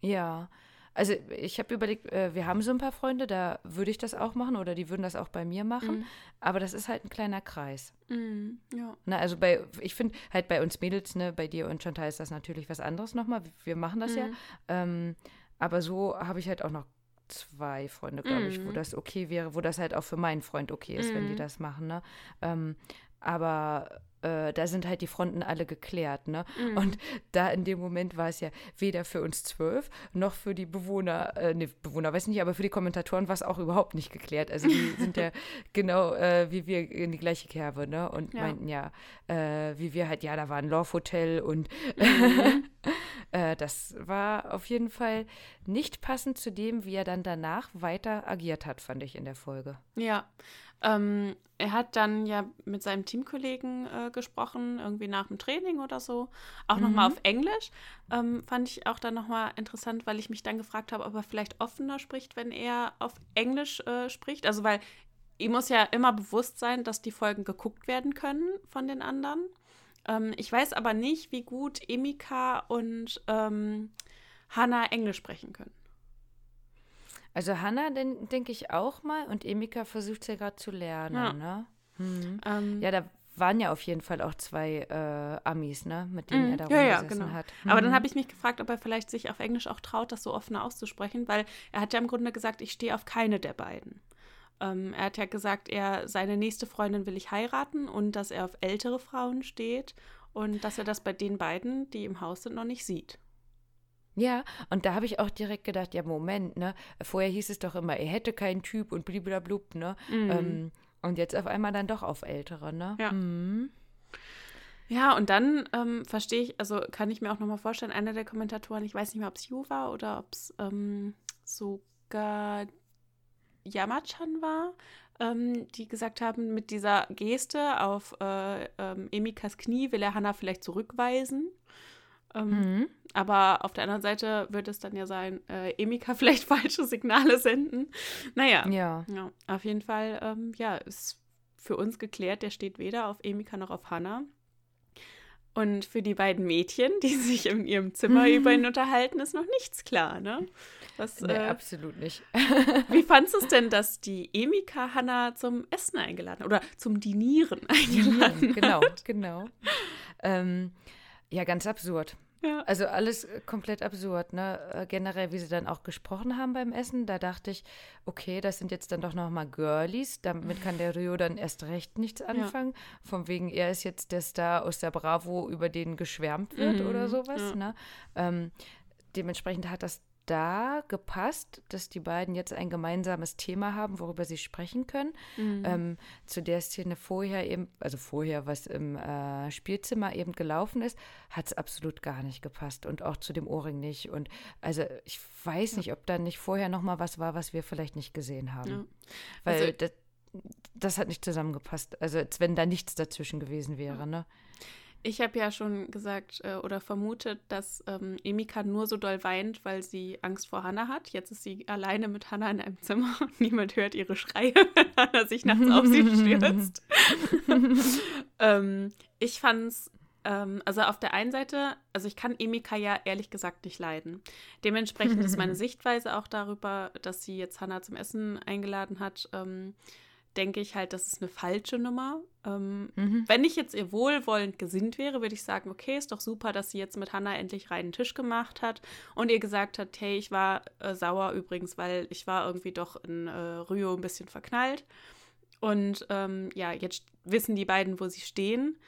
Ja. Also ich habe überlegt, äh, wir haben so ein paar Freunde, da würde ich das auch machen oder die würden das auch bei mir machen. Mhm. Aber das ist halt ein kleiner Kreis. Mhm, ja. Na, also bei, ich finde halt bei uns Mädels, ne, bei dir und Chantal ist das natürlich was anderes nochmal. Wir machen das mhm. ja. Ähm, aber so habe ich halt auch noch zwei Freunde, glaube ich, wo mhm. das okay wäre, wo das halt auch für meinen Freund okay ist, wenn die mhm. das machen. Ne? Ähm, aber äh, da sind halt die Fronten alle geklärt, ne? Mhm. Und da in dem Moment war es ja weder für uns zwölf noch für die Bewohner, äh, ne, Bewohner weiß nicht, aber für die Kommentatoren war es auch überhaupt nicht geklärt. Also die sind ja genau äh, wie wir in die gleiche Kerbe, ne? Und ja. meinten ja, äh, wie wir halt, ja, da war ein Love Hotel und mhm. Äh, das war auf jeden Fall nicht passend zu dem, wie er dann danach weiter agiert hat, fand ich in der Folge. Ja, ähm, er hat dann ja mit seinem Teamkollegen äh, gesprochen, irgendwie nach dem Training oder so. Auch mhm. nochmal auf Englisch. Ähm, fand ich auch dann nochmal interessant, weil ich mich dann gefragt habe, ob er vielleicht offener spricht, wenn er auf Englisch äh, spricht. Also, weil ihm muss ja immer bewusst sein, dass die Folgen geguckt werden können von den anderen. Ähm, ich weiß aber nicht, wie gut Emika und ähm, Hannah Englisch sprechen können. Also Hannah, denke ich auch mal und Emika versucht ja gerade zu lernen, ja. ne? Mhm. Ähm, ja, da waren ja auf jeden Fall auch zwei äh, Amis, ne, mit denen Mhm. er da Ja, ja, rumgesessen genau. hat. Aber dann Mhm. habe ich mich gefragt, ob er vielleicht sich auf Englisch auch traut, das so offener auszusprechen, weil er hat ja im Grunde gesagt, ich stehe auf keine der beiden. Ähm, er hat ja gesagt, er seine nächste Freundin will ich heiraten und dass er auf ältere Frauen steht und dass er das bei den beiden, die im Haus sind, noch nicht sieht. Ja, und da habe ich auch direkt gedacht, ja, Moment, ne? Vorher hieß es doch immer, er hätte keinen Typ und bliblablub, ne? Mhm. Ähm, und jetzt auf einmal dann doch auf Ältere, ne? Ja. Mhm. Ja, und dann ähm, verstehe ich, also kann ich mir auch nochmal vorstellen, einer der Kommentatoren, ich weiß nicht mehr, ob es Yu war oder ob es ähm, sogar Yamachan war, ähm, die gesagt haben, mit dieser Geste auf äh, ähm, Emikas Knie will er Hannah vielleicht zurückweisen. Ähm, Mhm. Aber auf der anderen Seite wird es dann ja sein, äh, Emika vielleicht falsche Signale senden. Naja, Ja. ja, auf jeden Fall, ähm, ja, ist für uns geklärt, der steht weder auf Emika noch auf Hannah. Und für die beiden Mädchen, die sich in ihrem Zimmer über ihn unterhalten, ist noch nichts klar, ne? Was, Nee, äh, absolut nicht. wie fandest du es denn, dass die Emika Hannah zum Essen eingeladen oder zum Dinieren eingeladen genau, hat? genau. Ähm, ja, ganz absurd. Ja. Also alles äh, komplett absurd, ne? Äh, Generell, wie sie dann auch gesprochen haben beim Essen, da dachte ich, okay, das sind jetzt dann doch noch mal Girlies, damit kann der Rio dann erst recht nichts anfangen. Von wegen, er ist jetzt der Star aus der Bravo, über den geschwärmt wird Mhm, oder sowas, ja. ne? Ähm, dementsprechend hat das da gepasst, dass die beiden jetzt ein gemeinsames Thema haben, worüber sie sprechen können. Mhm. Ähm, zu der Szene vorher eben, also vorher, was im äh, Spielzimmer eben gelaufen ist, hat es absolut gar nicht gepasst und auch zu dem Ohrring nicht. Und also ich weiß nicht, ob da nicht vorher noch mal was war, was wir vielleicht nicht gesehen haben. Ja. Weil Also- das, das hat nicht zusammengepasst. Also als wenn da nichts dazwischen gewesen wäre, ne? Ich habe ja schon gesagt äh, oder vermutet, dass ähm, Emika nur so doll weint, weil sie Angst vor Hannah hat. Jetzt ist sie alleine mit Hannah in einem Zimmer und niemand hört ihre Schreie, wenn Hannah sich nachts auf sie stürzt. ähm, ich fand's, ähm, also auf der einen Seite, also ich kann Emika ja ehrlich gesagt nicht leiden. Dementsprechend ist meine Sichtweise auch darüber, dass sie jetzt Hannah zum Essen eingeladen hat, ähm, denke ich halt, das ist eine falsche Nummer. Ähm, Mhm. wenn ich jetzt ihr wohlwollend gesinnt wäre, würde ich sagen, okay, ist doch super, dass sie jetzt mit Hannah endlich reinen Tisch gemacht hat und ihr gesagt hat, hey, ich war äh, sauer übrigens, weil ich war irgendwie doch in äh, Rio ein bisschen verknallt. Und ähm, ja, jetzt wissen die beiden, wo sie stehen.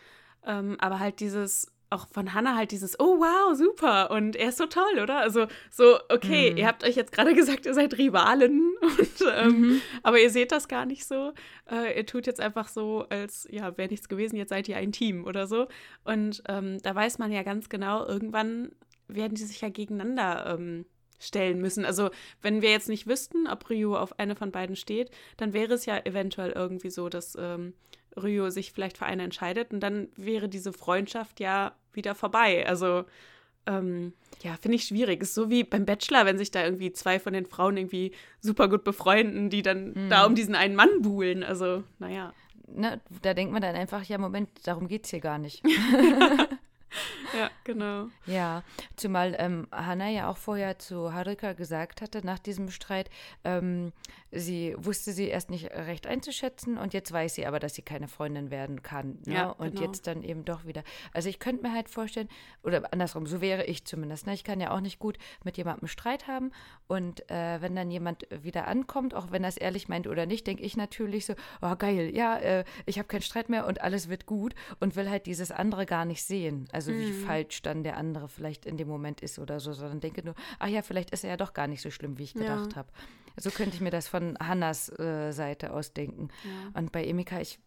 Ähm, aber halt dieses, auch von Hannah halt dieses, oh wow, super. Und er ist so toll, oder? Also so, okay, Mhm. ihr habt euch jetzt gerade gesagt, ihr seid Rivalen. Und, ähm, Aber ihr seht das gar nicht so. Äh, ihr tut jetzt einfach so, als ja, wäre nichts gewesen, jetzt seid ihr ein Team oder so. Und ähm, da weiß man ja ganz genau, irgendwann werden die sich ja gegeneinander ähm, stellen müssen. Also wenn wir jetzt nicht wüssten, ob Ryu auf eine von beiden steht, dann wäre es ja eventuell irgendwie so, dass ähm, Ryu sich vielleicht für eine entscheidet und dann wäre diese Freundschaft ja wieder vorbei. Also ähm, ja, finde ich schwierig. Ist so wie beim Bachelor, wenn sich da irgendwie zwei von den Frauen irgendwie super gut befreunden, die dann da um diesen einen Mann buhlen. Also, naja. Ne, da denkt man dann einfach, ja, Moment, darum geht es hier gar nicht. Ja, genau. Ja, zumal ähm, Hannah ja auch vorher zu Haruka gesagt hatte, nach diesem Streit, ähm, sie wusste sie erst nicht recht einzuschätzen und jetzt weiß sie aber, dass sie keine Freundin werden kann. Ne? Ja, und genau. jetzt dann eben doch wieder. Also ich könnte mir halt vorstellen, oder andersrum, so wäre ich zumindest. Ne? Ich kann ja auch nicht gut mit jemandem Streit haben und äh, wenn dann jemand wieder ankommt, auch wenn er es ehrlich meint oder nicht, denke ich natürlich so, oh geil, ja, äh, ich habe keinen Streit mehr und alles wird gut und will halt dieses andere gar nicht sehen. Also wie falsch dann der andere vielleicht in dem Moment ist oder so, sondern denke nur, ach ja, vielleicht ist er ja doch gar nicht so schlimm, wie ich Ja. gedacht habe. So könnte ich mir das von Hannas äh, Seite aus denken. Ja. Und bei Emika, ich,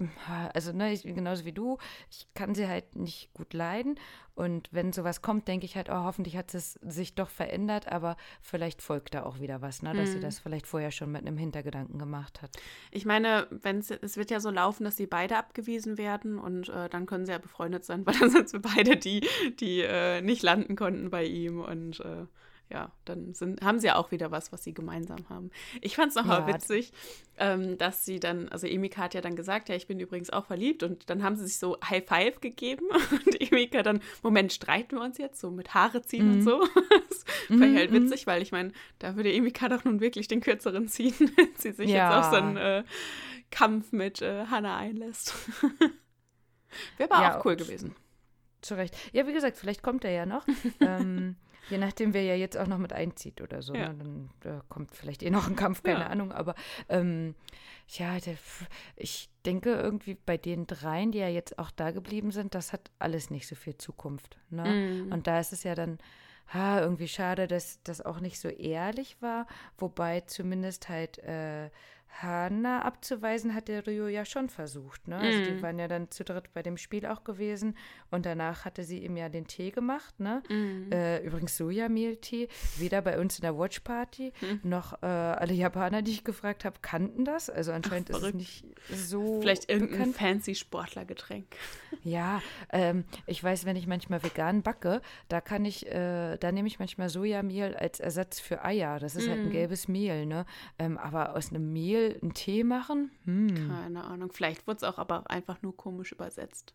also ne, ich, genauso wie du, ich kann sie halt nicht gut leiden. Und wenn sowas kommt, denke ich halt, oh, hoffentlich hat es sich doch verändert, aber vielleicht folgt da auch wieder was, ne, dass sie das vielleicht vorher schon mit einem Hintergedanken gemacht hat. Ich meine, wenn's, es wird ja so laufen, dass sie beide abgewiesen werden und äh, dann können sie ja befreundet sein, weil dann sind wir beide die, die äh, nicht landen konnten bei ihm und äh, ja, dann sind, haben sie ja auch wieder was, was sie gemeinsam haben. Ich fand es nochmal Ja. witzig, ähm, dass sie dann, also Emika hat ja dann gesagt, ja, ich bin übrigens auch verliebt und dann haben sie sich so High Five gegeben und Emika dann, Moment, streiten wir uns jetzt so mit Haare ziehen und so. Das fand ich halt witzig, weil ich meine, da würde Emika doch nun wirklich den kürzeren ziehen, wenn sie sich Ja. jetzt auf so einen äh, Kampf mit äh, Hannah einlässt. Wäre aber Ja, auch cool gewesen. Zu Recht. Ja, wie gesagt, vielleicht kommt er ja noch. ähm, je nachdem, wer ja jetzt auch noch mit einzieht oder so. Ja. Ne? Dann äh, kommt vielleicht eh noch ein Kampf, keine Ja. Ahnung. Aber ähm, ja, der, ich denke irgendwie bei den dreien, die ja jetzt auch da geblieben sind, das hat alles nicht so viel Zukunft. Ne? Mhm. Und da ist es ja dann ha, irgendwie schade, dass das auch nicht so ehrlich war. Wobei zumindest halt äh, Hannah abzuweisen hat der Rio ja schon versucht. Ne? Also die Mhm. waren ja dann zu dritt bei dem Spiel auch gewesen. Und danach hatte sie ihm ja den Tee gemacht. Ne? Mhm. Äh, übrigens Sojamehltee, weder bei uns in der Watchparty noch äh, alle Japaner, die ich gefragt habe, kannten das. Also anscheinend ist es nicht so Vielleicht irgendein bekannt. fancy Sportlergetränk. Ja, ähm, ich weiß, wenn ich manchmal vegan backe, da kann ich, äh, da nehme ich manchmal Sojamehl als Ersatz für Eier. Das ist halt ein Mm. gelbes Mehl, ne? Ähm, aber aus einem Mehl einen Tee machen? Hm. Keine Ahnung. Vielleicht wurde es auch aber einfach nur komisch übersetzt.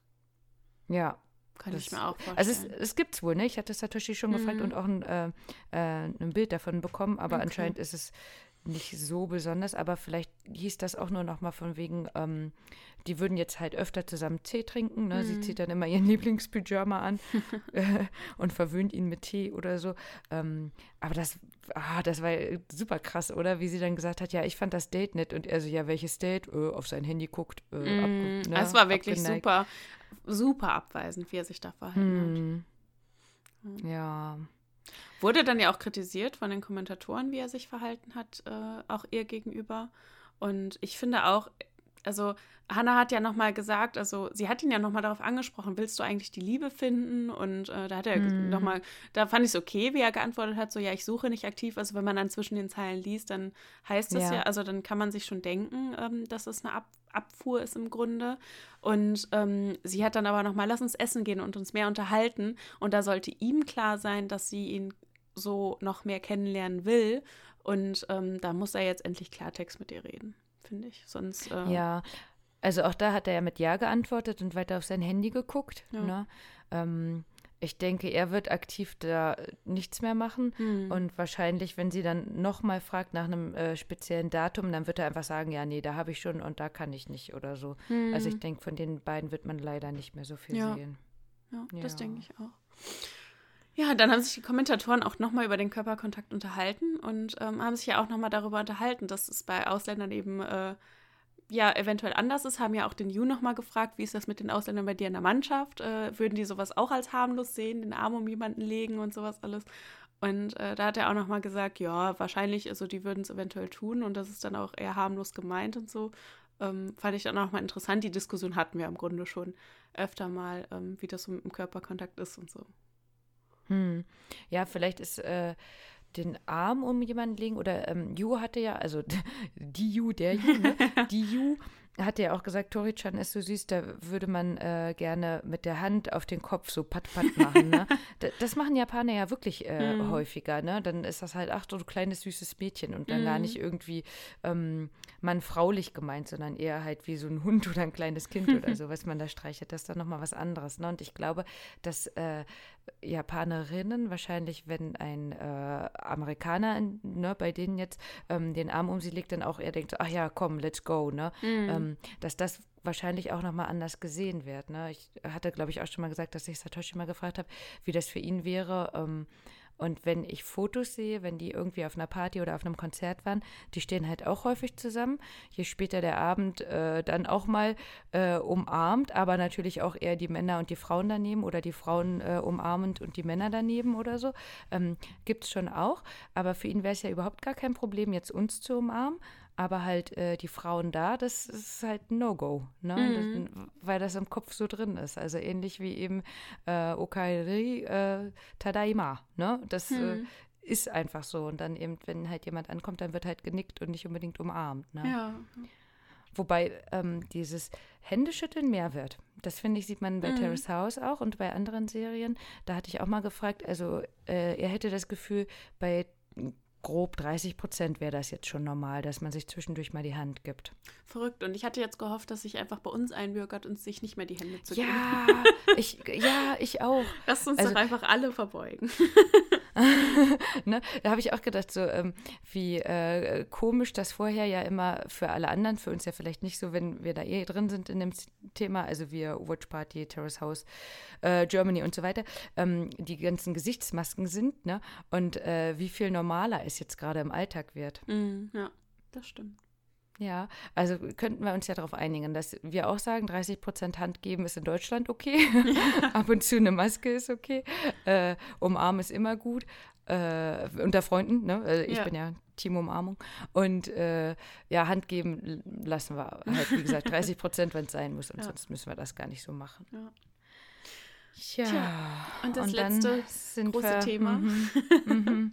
Ja. Kann ich Das- mir auch vorstellen. Also es, es gibt's wohl, ne? Ich hatte Satoshi schon gefragt Mhm. und auch ein, äh, äh, ein Bild davon bekommen, aber Okay. anscheinend ist es nicht so besonders, aber vielleicht hieß das auch nur noch mal von wegen, ähm, die würden jetzt halt öfter zusammen Tee trinken, ne? Sie Mhm. zieht dann immer ihren Lieblingspyjama an äh, und verwöhnt ihn mit Tee oder so. Ähm, aber das, ah, das war super krass, oder? Wie sie dann gesagt hat, ja, ich fand das Date nett und er so, ja, welches Date? Äh, auf sein Handy guckt. Äh, Mm, abge- ne? Es war wirklich abgeneigt. super, super abweisend, wie er sich da verhalten hat. Hm. Ja. Wurde dann ja auch kritisiert von den Kommentatoren, wie er sich verhalten hat, äh, auch ihr gegenüber. Und ich finde auch, also Hannah hat ja nochmal gesagt, also sie hat ihn ja nochmal darauf angesprochen, willst du eigentlich die Liebe finden? Und äh, da hat er Hm. nochmal, da fand ich es okay, wie er geantwortet hat, so ja, ich suche nicht aktiv. Also wenn man dann zwischen den Zeilen liest, dann heißt das ja, Ja. also dann kann man sich schon denken, ähm, dass es eine Ab Abfuhr ist im Grunde. Und ähm, sie hat dann aber nochmal, lass uns essen gehen und uns mehr unterhalten. Und da sollte ihm klar sein, dass sie ihn so noch mehr kennenlernen will. Und ähm, da muss er jetzt endlich Klartext mit ihr reden, finde ich. Sonst. Äh, Ja, also auch da hat er ja mit Ja geantwortet und weiter auf sein Handy geguckt. Ja. Ne? Ähm, ich denke, er wird aktiv da nichts mehr machen. hm. Und wahrscheinlich, wenn sie dann nochmal fragt nach einem äh, speziellen Datum, dann wird er einfach sagen, ja, nee, da habe ich schon und da kann ich nicht oder so. Hm. Also ich denke, von den beiden wird man leider nicht mehr so viel Ja. sehen. Ja, das Ja. denke ich auch. Ja, dann haben sich die Kommentatoren auch nochmal über den Körperkontakt unterhalten und ähm, haben sich ja auch nochmal darüber unterhalten, dass es bei Ausländern eben äh, ja eventuell anders ist. Haben ja auch den Ju nochmal gefragt, wie ist das mit den Ausländern bei dir in der Mannschaft? Äh, würden die sowas auch als harmlos sehen, den Arm um jemanden legen und sowas alles? Und äh, da hat er auch nochmal gesagt, ja, wahrscheinlich, also die würden es eventuell tun und das ist dann auch eher harmlos gemeint und so. Ähm, fand ich dann auch mal interessant. Die Diskussion hatten wir im Grunde schon öfter mal, ähm, wie das so mit dem Körperkontakt ist und so. Hm. Ja, vielleicht ist äh, den Arm um jemanden legen oder ähm, Ju hatte ja, also die Ju, der Ju, ne? die Ju hatte ja auch gesagt, Tori-chan ist so süß, da würde man äh, gerne mit der Hand auf den Kopf so pat-pat machen. Ne? Das machen Japaner ja wirklich äh, Mhm. häufiger. Ne? Dann ist das halt, ach, ein kleines süßes Mädchen und dann gar Mhm. nicht irgendwie ähm, mann-fraulich gemeint, sondern eher halt wie so ein Hund oder ein kleines Kind oder so, was man da streichelt. Das ist dann nochmal was anderes. Ne? Und ich glaube, dass äh, Japanerinnen wahrscheinlich, wenn ein äh, Amerikaner, ne, bei denen jetzt ähm, den Arm um sie legt, dann auch eher denkt, ach ja, komm, let's go, ne? Ähm, dass das wahrscheinlich auch nochmal anders gesehen wird. Ne? Ich hatte, glaube ich, auch schon mal gesagt, dass ich Satoshi mal gefragt habe, wie das für ihn wäre. Ähm, und wenn ich Fotos sehe, wenn die irgendwie auf einer Party oder auf einem Konzert waren, die stehen halt auch häufig zusammen. Je später der Abend äh, dann auch mal äh, umarmt, aber natürlich auch eher die Männer und die Frauen daneben oder die Frauen äh, umarmend und die Männer daneben oder so. Ähm, Gibt es schon auch. Aber für ihn wäre es ja überhaupt gar kein Problem, jetzt uns zu umarmen. Aber halt äh, die Frauen da, das ist halt ein No-Go, ne? Mhm. Das, weil das im Kopf so drin ist. Also ähnlich wie eben äh, Okairi äh, Tadaima, ne? Das äh, Hm. ist einfach so. Und dann eben, wenn halt jemand ankommt, dann wird halt genickt und nicht unbedingt umarmt. Ne? Ja. Wobei ähm, dieses Händeschütteln mehr wird. Das finde ich, sieht man bei Mhm. Terrace House auch und bei anderen Serien. Da hatte ich auch mal gefragt, also äh, er hätte das Gefühl, bei grob 30 Prozent wäre das jetzt schon normal, dass man sich zwischendurch mal die Hand gibt. Verrückt. Und ich hatte jetzt gehofft, dass sich einfach bei uns einbürgert und sich nicht mehr die Hände zu geben. Ja, ich, ja, ich auch. Lasst uns Also- doch einfach alle verbeugen. ne? Da habe ich auch gedacht, so ähm, wie äh, komisch das vorher ja immer für alle anderen, für uns ja vielleicht nicht so, wenn wir da eh drin sind in dem Thema, also wir Watch Party, Terrace House, äh, Germany und so weiter, ähm, die ganzen Gesichtsmasken sind, ne? Und äh, wie viel normaler es jetzt gerade im Alltag wird. Mhm, ja, das stimmt. Ja, also könnten wir uns ja darauf einigen, dass wir auch sagen, 30 Prozent Hand geben ist in Deutschland okay. Ab und zu eine Maske ist okay. Äh, umarmen ist immer gut. Äh, unter Freunden, ne? Also ich Ja. bin ja Team Umarmung. Und äh, ja, Hand geben lassen wir halt, wie gesagt, 30 Prozent, wenn es sein muss. Und Ja. sonst müssen wir das gar nicht so machen. Ja. Tja, Tja, und das dann letzte sind große wir, Thema. Mhm, mhm,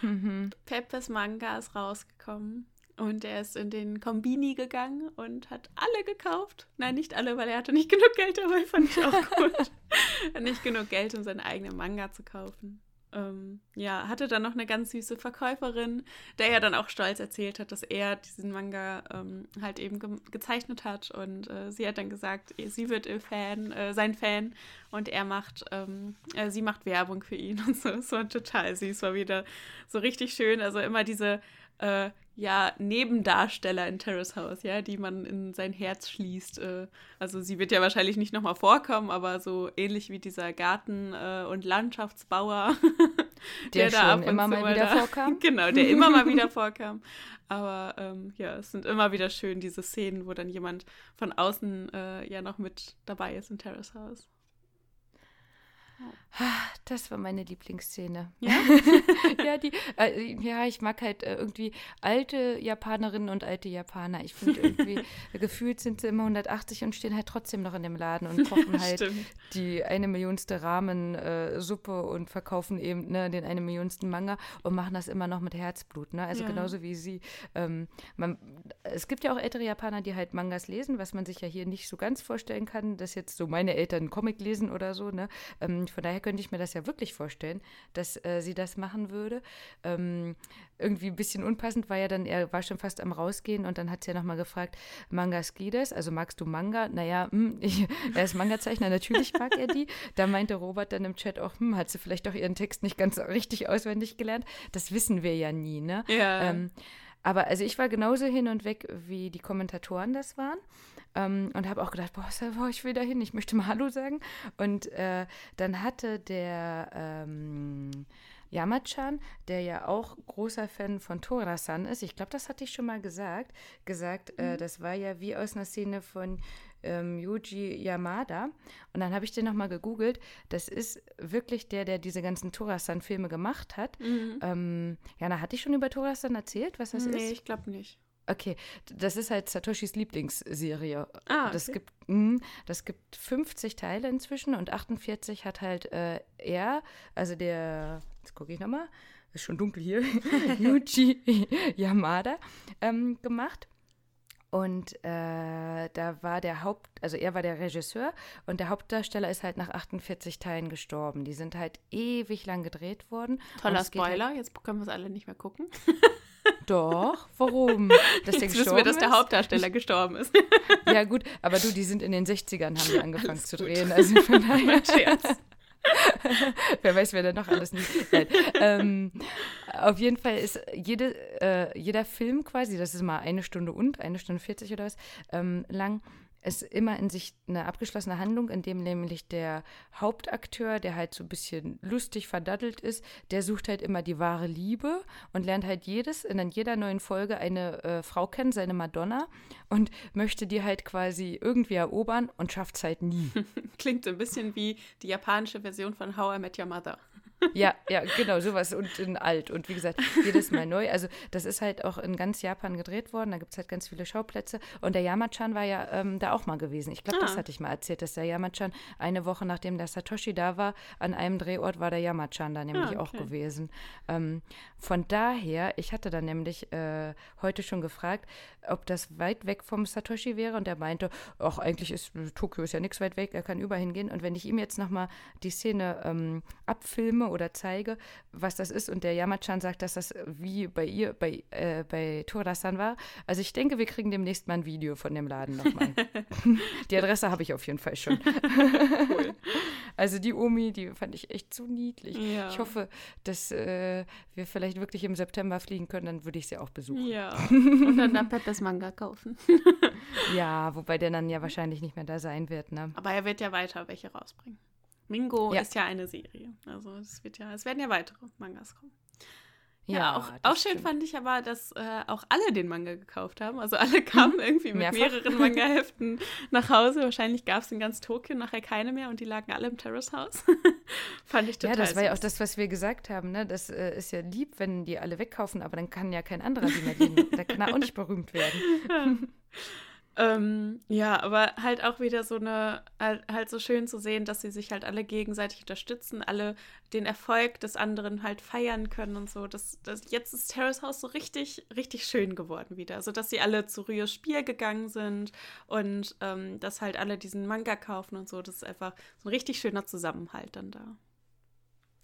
mhm. Peppes Manga ist rausgekommen und er ist in den Kombini gegangen und hat alle gekauft. Nein, nicht alle, weil er hatte nicht genug Geld dabei, fand ich auch gut. nicht genug Geld, um seinen eigenen Manga zu kaufen. Ähm, ja, hatte dann noch eine ganz süße Verkäuferin, der ja dann auch stolz erzählt hat, dass er diesen Manga ähm, halt eben ge gezeichnet hat und äh, sie hat dann gesagt, sie wird ihr Fan, äh, sein Fan und er macht, ähm, äh, sie macht Werbung für ihn und so. Es war total süß, war wieder so richtig schön. Also immer diese äh, ja, Nebendarsteller in Terrace House, ja, die man in sein Herz schließt. Äh, also sie wird ja wahrscheinlich nicht nochmal vorkommen, aber so ähnlich wie dieser Garten- äh, und Landschaftsbauer, Der da schon ab und immer zu mal wieder da- vorkam. Genau, der immer mal wieder vorkam. Aber ähm, ja, es sind immer wieder schön diese Szenen, wo dann jemand von außen äh, ja noch mit dabei ist in Terrace House. Das war meine Lieblingsszene. Ja? ja, die, äh, ja, ich mag halt äh, irgendwie alte Japanerinnen und alte Japaner. Ich finde irgendwie, gefühlt sind sie immer 180 und stehen halt trotzdem noch in dem Laden und kochen halt Stimmt. die eine Millionste Ramen-Suppe und verkaufen eben ne, den eine Millionsten Manga und machen das immer noch mit Herzblut. Ne? Also Ja. genauso wie sie. Ähm, man, es gibt ja auch ältere Japaner, die halt Mangas lesen, was man sich ja hier nicht so ganz vorstellen kann, dass jetzt so meine Eltern einen Comic lesen oder so. Ne? Ähm, von daher könnte ich mir das ja wirklich vorstellen, dass äh, sie das machen würde. Ähm, irgendwie ein bisschen unpassend war ja dann, er war schon fast am Rausgehen und dann hat sie ja nochmal gefragt, Mangas geht es? Also magst du Manga? Naja, hm, ich, er ist Manga-Zeichner, natürlich mag er die. Da meinte Robert dann im Chat auch, hm, hat sie vielleicht doch ihren Text nicht ganz richtig auswendig gelernt? Das wissen wir ja nie, ne? Ja. Ähm, aber also ich war genauso hin und weg, wie die Kommentatoren das waren. Ähm, und habe auch gedacht, boah, ich will da hin, ich möchte mal Hallo sagen. Und äh, dann hatte der ähm, Yamachan, der ja auch großer Fan von Tora-san ist, ich glaube, das hatte ich schon mal gesagt, gesagt, äh, das war ja wie aus einer Szene von ähm, Yuji Yamada. Und dann habe ich den nochmal gegoogelt. Das ist wirklich der, der diese ganzen Tora-san-Filme gemacht hat. Mhm. Ähm, Jana, hatte ich schon über Tora-san erzählt, was das nee, ist? ich glaube nicht. Okay, das ist halt Satoshis Lieblingsserie. Ah, Das okay. gibt, mh, das gibt 50 Teile inzwischen und 48 hat halt äh, er, also der, jetzt gucke ich nochmal, ist schon dunkel hier, Yuji Yamada ähm, gemacht. Und äh, da war der Haupt, also er war der Regisseur und der Hauptdarsteller ist halt nach 48 Teilen gestorben. Die sind halt ewig lang gedreht worden. Toller halt- Spoiler, jetzt können wir es alle nicht mehr gucken. Doch, warum? Dass Jetzt wissen wir, dass der? Hauptdarsteller gestorben ist. Ja, gut, aber du, die sind in den 60ern, haben die angefangen Alles zu gut. drehen. Also von daher, Scherz. wer weiß, wer da noch alles nicht. Ähm, auf jeden Fall ist jede, äh, jeder Film quasi, das ist mal eine Stunde und, eine Stunde 40 oder was, ähm, lang, ist immer in sich eine abgeschlossene Handlung, in dem nämlich der Hauptakteur, der halt so ein bisschen lustig verdattelt ist, der sucht halt immer die wahre Liebe und lernt halt jedes, in jeder neuen Folge eine äh, Frau kennen, seine Madonna, und möchte die halt quasi irgendwie erobern und schafft es halt nie. Klingt so ein bisschen wie die japanische Version von How I Met Your Mother. Ja, ja, genau, sowas und in alt. Und wie gesagt, jedes Mal neu. Also, das ist halt auch in ganz Japan gedreht worden. Da gibt es halt ganz viele Schauplätze. Und der Yamachan war ja ähm, da auch mal gewesen. Ich glaube, das Ah. hatte ich mal erzählt, dass der Yamachan eine Woche nachdem der Satoshi da war, an einem Drehort war der Yamachan da nämlich Ah, auch okay. gewesen. Ähm, von daher, ich hatte dann nämlich äh, heute schon gefragt, ob das weit weg vom Satoshi wäre. Und er meinte, ach, eigentlich ist Tokio ist ja nichts weit weg, er kann überall hingehen. Und wenn ich ihm jetzt nochmal die Szene ähm, abfilme filme oder zeige, was das ist. Und der Yamachan sagt, dass das wie bei ihr, bei, äh, bei Torasan war. Also ich denke, wir kriegen demnächst mal ein Video von dem Laden nochmal. die Adresse habe ich auf jeden Fall schon. cool. Also die Omi, die fand ich echt so niedlich. Ja. Ich hoffe, dass äh, wir vielleicht wirklich im September fliegen können, dann würde ich sie auch besuchen. Ja. Und dann da Peppes Manga kaufen. ja, wobei der dann ja wahrscheinlich nicht mehr da sein wird, ne? Aber er wird ja weiter welche rausbringen. Mingo ja. ist ja eine Serie. Also es wird ja, es werden ja weitere Mangas kommen. Ja, ja auch, auch schön fand ich aber, dass äh, auch alle den Manga gekauft haben. Also alle kamen mhm. irgendwie mit Mehrfach. mehreren Manga-Heften nach Hause. Wahrscheinlich gab es in ganz Tokio nachher keine mehr und die lagen alle im Terrace House. fand ich total Ja, das war ja auch das, was wir gesagt haben. Ne? Das äh, ist ja lieb, wenn die alle wegkaufen, aber dann kann ja kein anderer die mehr gehen. Da kann er auch nicht berühmt werden. Ähm, ja, aber halt auch wieder so eine, halt, halt, so schön zu sehen, dass sie sich halt alle gegenseitig unterstützen, alle den Erfolg des anderen halt feiern können und so. Das, das, jetzt ist Terrace House so richtig, richtig schön geworden wieder. Also, dass sie alle zu Rios Spiel gegangen sind und ähm, dass halt alle diesen Manga kaufen und so. Das ist einfach so ein richtig schöner Zusammenhalt dann da.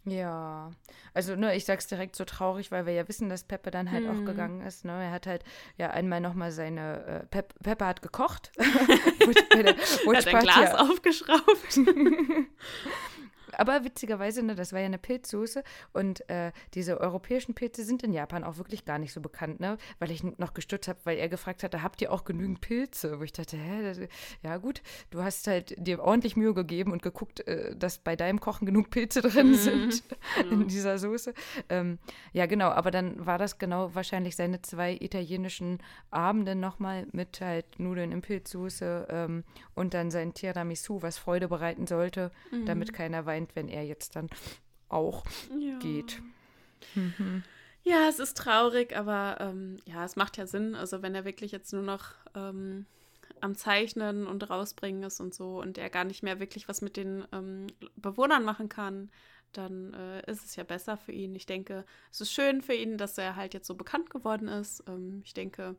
Ja, also ne, ich sag's direkt so traurig, weil wir ja wissen, dass Peppe dann halt hm. auch gegangen ist. Ne? Er hat halt ja einmal nochmal seine, äh, Pep Peppe hat gekocht. der hat ein Glas aufgeschraubt. aber witzigerweise, ne, das war ja eine Pilzsoße und äh, diese europäischen Pilze sind in Japan auch wirklich gar nicht so bekannt, ne? Weil ich noch gestützt habe, weil er gefragt hatte, habt ihr auch genügend Pilze? Wo ich dachte, hä, ja gut, du hast halt dir ordentlich Mühe gegeben und geguckt, äh, dass bei deinem Kochen genug Pilze drin mhm. sind in dieser Soße. Ähm, ja, genau, aber dann war das genau wahrscheinlich seine zwei italienischen Abende nochmal mit halt Nudeln in Pilzsoße ähm, und dann sein Tiramisu, was Freude bereiten sollte, mhm. damit keiner weint weint, wenn er jetzt dann auch ja. geht. Mhm. Ja, es ist traurig, aber ähm, ja, es macht ja Sinn. Also wenn er wirklich jetzt nur noch ähm, am Zeichnen und rausbringen ist und so und er gar nicht mehr wirklich was mit den ähm, Bewohnern machen kann, dann äh, ist es ja besser für ihn. Ich denke, es ist schön für ihn, dass er halt jetzt so bekannt geworden ist. Ähm, ich denke,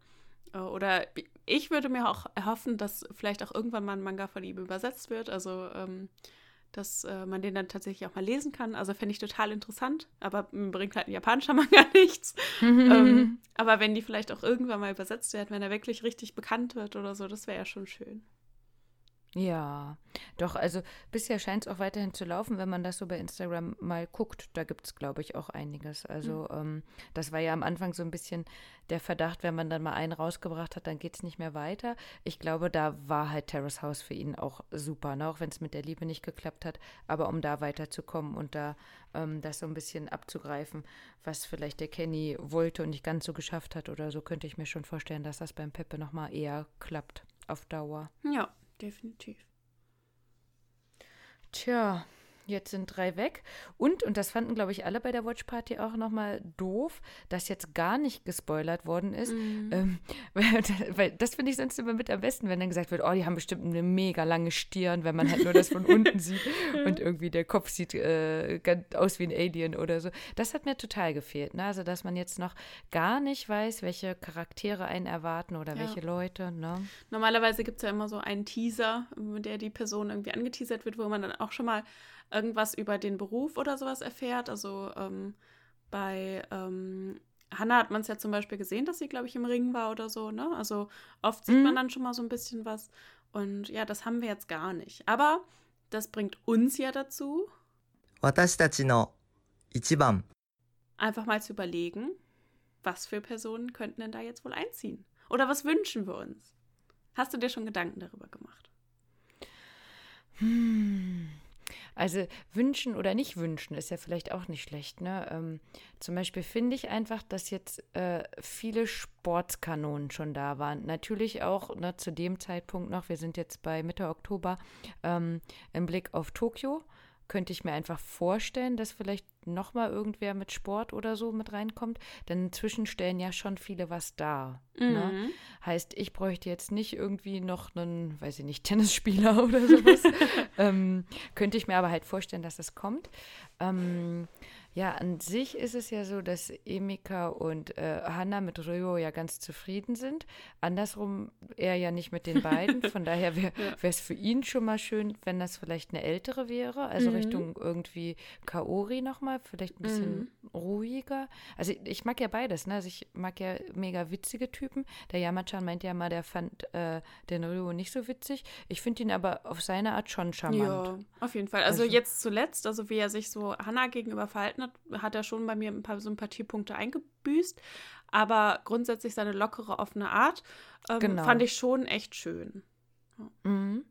äh, oder ich würde mir auch erhoffen, dass vielleicht auch irgendwann mal ein Manga von ihm übersetzt wird. Also ähm, dass äh, man den dann tatsächlich auch mal lesen kann. Also fände ich total interessant, aber bringt halt ein japanischer Manga nichts. ähm, aber wenn die vielleicht auch irgendwann mal übersetzt werden, wenn er wirklich richtig bekannt wird oder so, das wäre ja schon schön. Ja, doch, also bisher scheint es auch weiterhin zu laufen, wenn man das so bei Instagram mal guckt. Da gibt es, glaube ich, auch einiges. Also mhm. ähm, das war ja am Anfang so ein bisschen der Verdacht, wenn man dann mal einen rausgebracht hat, dann geht es nicht mehr weiter. Ich glaube, da war halt Terrace House für ihn auch super, ne? auch wenn es mit der Liebe nicht geklappt hat. Aber um da weiterzukommen und da ähm, das so ein bisschen abzugreifen, was vielleicht der Kenny wollte und nicht ganz so geschafft hat oder so, könnte ich mir schon vorstellen, dass das beim Peppe nochmal eher klappt auf Dauer. Ja, definitiv. Tja, jetzt sind drei weg. Und, und das fanden, glaube ich, alle bei der Watch Party auch nochmal doof, dass jetzt gar nicht gespoilert worden ist. Mhm. Ähm, weil, weil, das finde ich sonst immer mit am besten, wenn dann gesagt wird, oh, die haben bestimmt eine mega lange Stirn, wenn man halt nur das von unten sieht und irgendwie der Kopf sieht äh, aus wie ein Alien oder so. Das hat mir total gefehlt. Ne? Also, dass man jetzt noch gar nicht weiß, welche Charaktere einen erwarten oder ja. welche Leute. Ne? Normalerweise gibt es ja immer so einen Teaser, mit der die Person irgendwie angeteasert wird, wo man dann auch schon mal irgendwas über den Beruf oder sowas erfährt. Also ähm, bei ähm, Hannah hat man es ja zum Beispiel gesehen, dass sie, glaube ich, im Ring war oder so. Ne? Also oft sieht mhm. man dann schon mal so ein bisschen was. Und ja, das haben wir jetzt gar nicht. Aber das bringt uns ja dazu, einfach mal zu überlegen, was für Personen könnten denn da jetzt wohl einziehen? Oder was wünschen wir uns? Hast du dir schon Gedanken darüber gemacht? Hm. Also wünschen oder nicht wünschen ist ja vielleicht auch nicht schlecht. Ne? Ähm, zum Beispiel finde ich einfach, dass jetzt äh, viele Sportskanonen schon da waren. Natürlich auch ne, zu dem Zeitpunkt noch, wir sind jetzt bei Mitte Oktober, ähm, im Blick auf Tokio könnte ich mir einfach vorstellen, dass vielleicht nochmal irgendwer mit Sport oder so mit reinkommt. Denn inzwischen stellen ja schon viele was dar. Ne? Mhm. Ne? Heißt, ich bräuchte jetzt nicht irgendwie noch einen, weiß ich nicht, Tennisspieler oder sowas. ähm, könnte ich mir aber halt vorstellen, dass das kommt. Ähm, Ja, an sich ist es ja so, dass Emika und äh, Hanna mit Ryo ja ganz zufrieden sind. Andersrum er ja nicht mit den beiden. Von daher wäre es für ihn schon mal schön, wenn das vielleicht eine ältere wäre. Also Mhm. Richtung irgendwie Kaori nochmal, vielleicht ein bisschen Mhm. ruhiger. Also ich mag ja beides, ne? Also ich mag ja mega witzige Typen. Der Yamachan meint ja mal, der fand äh, den Ryo nicht so witzig. Ich finde ihn aber auf seine Art schon charmant. Ja, auf jeden Fall. Also, Also- jetzt zuletzt, also wie er sich so Hannah gegenüber verhalten hat, hat er schon bei mir ein paar Sympathiepunkte eingebüßt. Aber grundsätzlich seine lockere, offene Art ähm, Genau. fand ich schon echt schön. Mhm.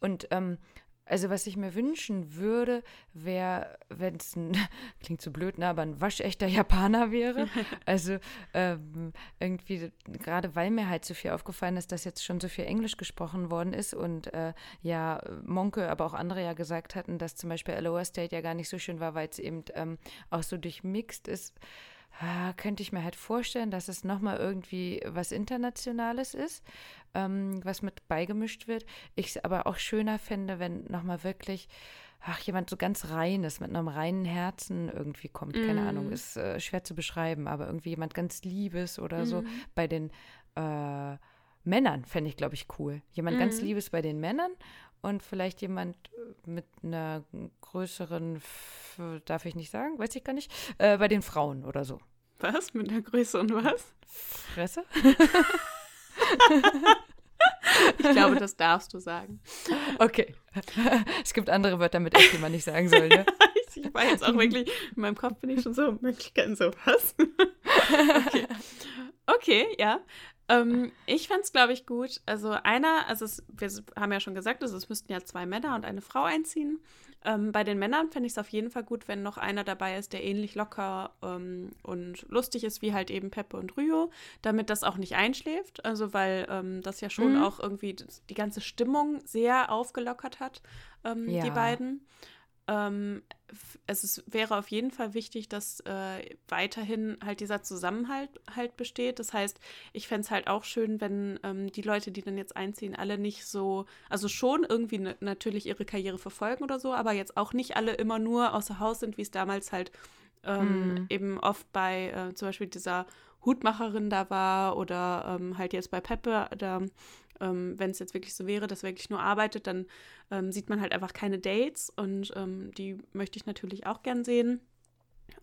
Und ähm, also was ich mir wünschen würde, wäre, wenn es ein, klingt so blöd, ne, aber ein waschechter Japaner wäre. Also ähm, irgendwie, gerade weil mir halt so viel aufgefallen ist, dass jetzt schon so viel Englisch gesprochen worden ist und äh, ja, Monke, aber auch andere ja gesagt hatten, dass zum Beispiel Aloha State ja gar nicht so schön war, weil es eben ähm, auch so durchmixt ist. Ah, könnte ich mir halt vorstellen, dass es nochmal irgendwie was Internationales ist, ähm, was mit beigemischt wird. Ich es aber auch schöner fände, wenn nochmal wirklich, ach, jemand so ganz reines, mit einem reinen Herzen irgendwie kommt. Keine Mm. Ahnung, ist äh, schwer zu beschreiben, aber irgendwie jemand ganz Liebes oder so. Mhm. Bei den äh, Männern fände ich, glaube ich, cool. Jemand ganz Mhm. Liebes bei den Männern und vielleicht jemand äh, mit einer größeren, darf ich nicht sagen, weiß ich gar nicht, äh, bei den Frauen oder so. Was? Mit der Größe und was? Fresse? Ich glaube, das darfst du sagen. Okay. es gibt andere Wörter mit F, die man nicht sagen soll, ne? Ich war jetzt auch wirklich, in meinem Kopf bin ich schon so Möglichkeiten so, was? okay. okay, ja. Ähm, ich fände es, glaube ich, gut. Also einer, also es, wir haben ja schon gesagt, also es müssten ja zwei Männer und eine Frau einziehen. Ähm, bei den Männern fände ich es auf jeden Fall gut, wenn noch einer dabei ist, der ähnlich locker ähm, und lustig ist wie halt eben Peppe und Ryo, damit das auch nicht einschläft. Also weil ähm, das ja schon Mhm. auch irgendwie die ganze Stimmung sehr aufgelockert hat, ähm, die Ja. Ähm, es ist, wäre auf jeden Fall wichtig, dass äh, weiterhin halt dieser Zusammenhalt halt besteht. Das heißt, ich fände es halt auch schön, wenn ähm, die Leute, die dann jetzt einziehen, alle nicht so, also schon irgendwie ne, natürlich ihre Karriere verfolgen oder so, aber jetzt auch nicht alle immer nur außer Haus sind, wie es damals halt ähm, Mhm. eben oft bei äh, zum Beispiel dieser Hutmacherin da war oder ähm, halt jetzt bei Peppe, da, ähm, wenn es jetzt wirklich so wäre, dass er wirklich nur arbeitet, dann ähm, sieht man halt einfach keine Dates und ähm, die möchte ich natürlich auch gern sehen.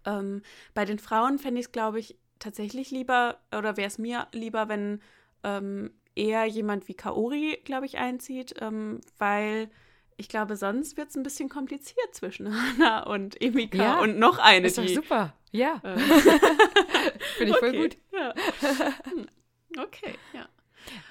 Ähm, bei den Frauen fände ich es, glaube ich, tatsächlich lieber oder wäre es mir lieber, wenn ähm, eher jemand wie Kaori, glaube ich, einzieht, ähm, weil ich glaube, sonst wird es ein bisschen kompliziert zwischen Hannah und Emika Ja, und noch eine, Ist doch die. super. Ja, äh, finde ich voll okay, gut. Ja. Hm, Okay, ja.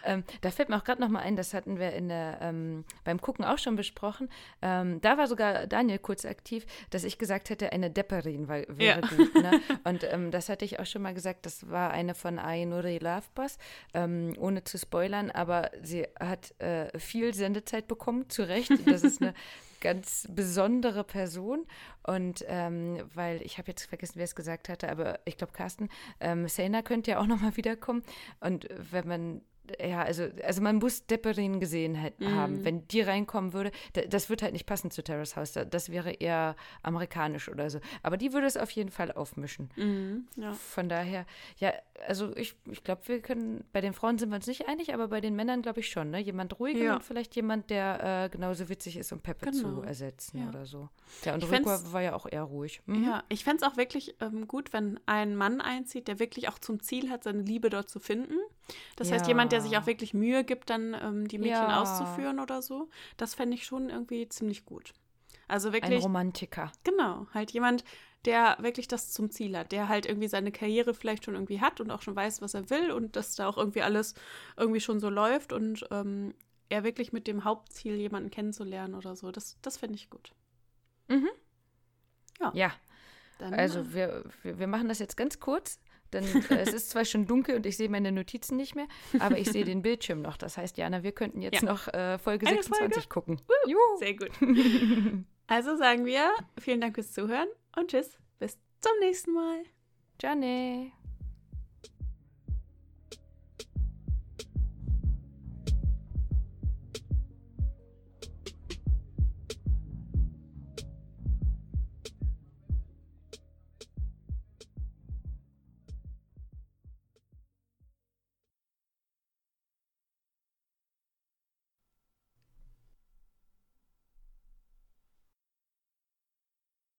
Ähm, da fällt mir auch gerade noch mal ein, das hatten wir in der, ähm, beim Gucken auch schon besprochen. Ähm, da war sogar Daniel kurz aktiv, dass ich gesagt hätte, eine Depperin weil, wäre Ja. gut. Ne? Und ähm, das hatte ich auch schon mal gesagt, das war eine von Ainuri Lovebass, ähm, ohne zu spoilern, aber sie hat äh, viel Sendezeit bekommen, zu Recht. Das ist eine ganz besondere Person. Und ähm, weil ich habe jetzt vergessen, wer es gesagt hatte, aber ich glaube, Carsten, ähm, Sena könnte ja auch noch mal wiederkommen. Und wenn man ja, also, also man muss Depperin gesehen halt Mhm. haben. Wenn die reinkommen würde, da, das wird halt nicht passen zu Terrace House. Da- Das wäre eher amerikanisch oder so. Aber die würde es auf jeden Fall aufmischen. Mhm, ja. Von daher, ja, also ich, ich glaube, wir können, bei den Frauen sind wir uns nicht einig, aber bei den Männern glaube ich schon, ne? Jemand ruhiger Ja. und vielleicht jemand, der äh, genauso witzig ist, um Peppe zu Genau. ersetzen Ja. oder so. Ja, und Rico war ja auch eher ruhig. Mhm. Ja, ich fände es auch wirklich ähm, gut, wenn ein Mann einzieht, der wirklich auch zum Ziel hat, seine Liebe dort zu finden. Das heißt, Ja. jemand, der sich auch wirklich Mühe gibt, dann ähm, die Mädchen Ja. auszuführen oder so. Das fände ich schon irgendwie ziemlich gut. Also Ein wirklich, Romantiker. genau, halt jemand, der wirklich das zum Ziel hat, der halt irgendwie seine Karriere vielleicht schon irgendwie hat und auch schon weiß, was er will und dass da auch irgendwie alles irgendwie schon so läuft und ähm, er wirklich mit dem Hauptziel, jemanden kennenzulernen oder so. Das, das fände ich gut. Mhm. Ja. Ja, Dann, also wir, wir, wir machen das jetzt ganz kurz. Denn äh, es ist zwar schon dunkel und ich sehe meine Notizen nicht mehr, aber ich sehe den Bildschirm noch. Das heißt, Jana, wir könnten jetzt Ja. noch äh, Folge Eine 26 gucken. Sehr gut. Also sagen wir vielen Dank fürs Zuhören und tschüss. Bis zum nächsten Mal. Johnny.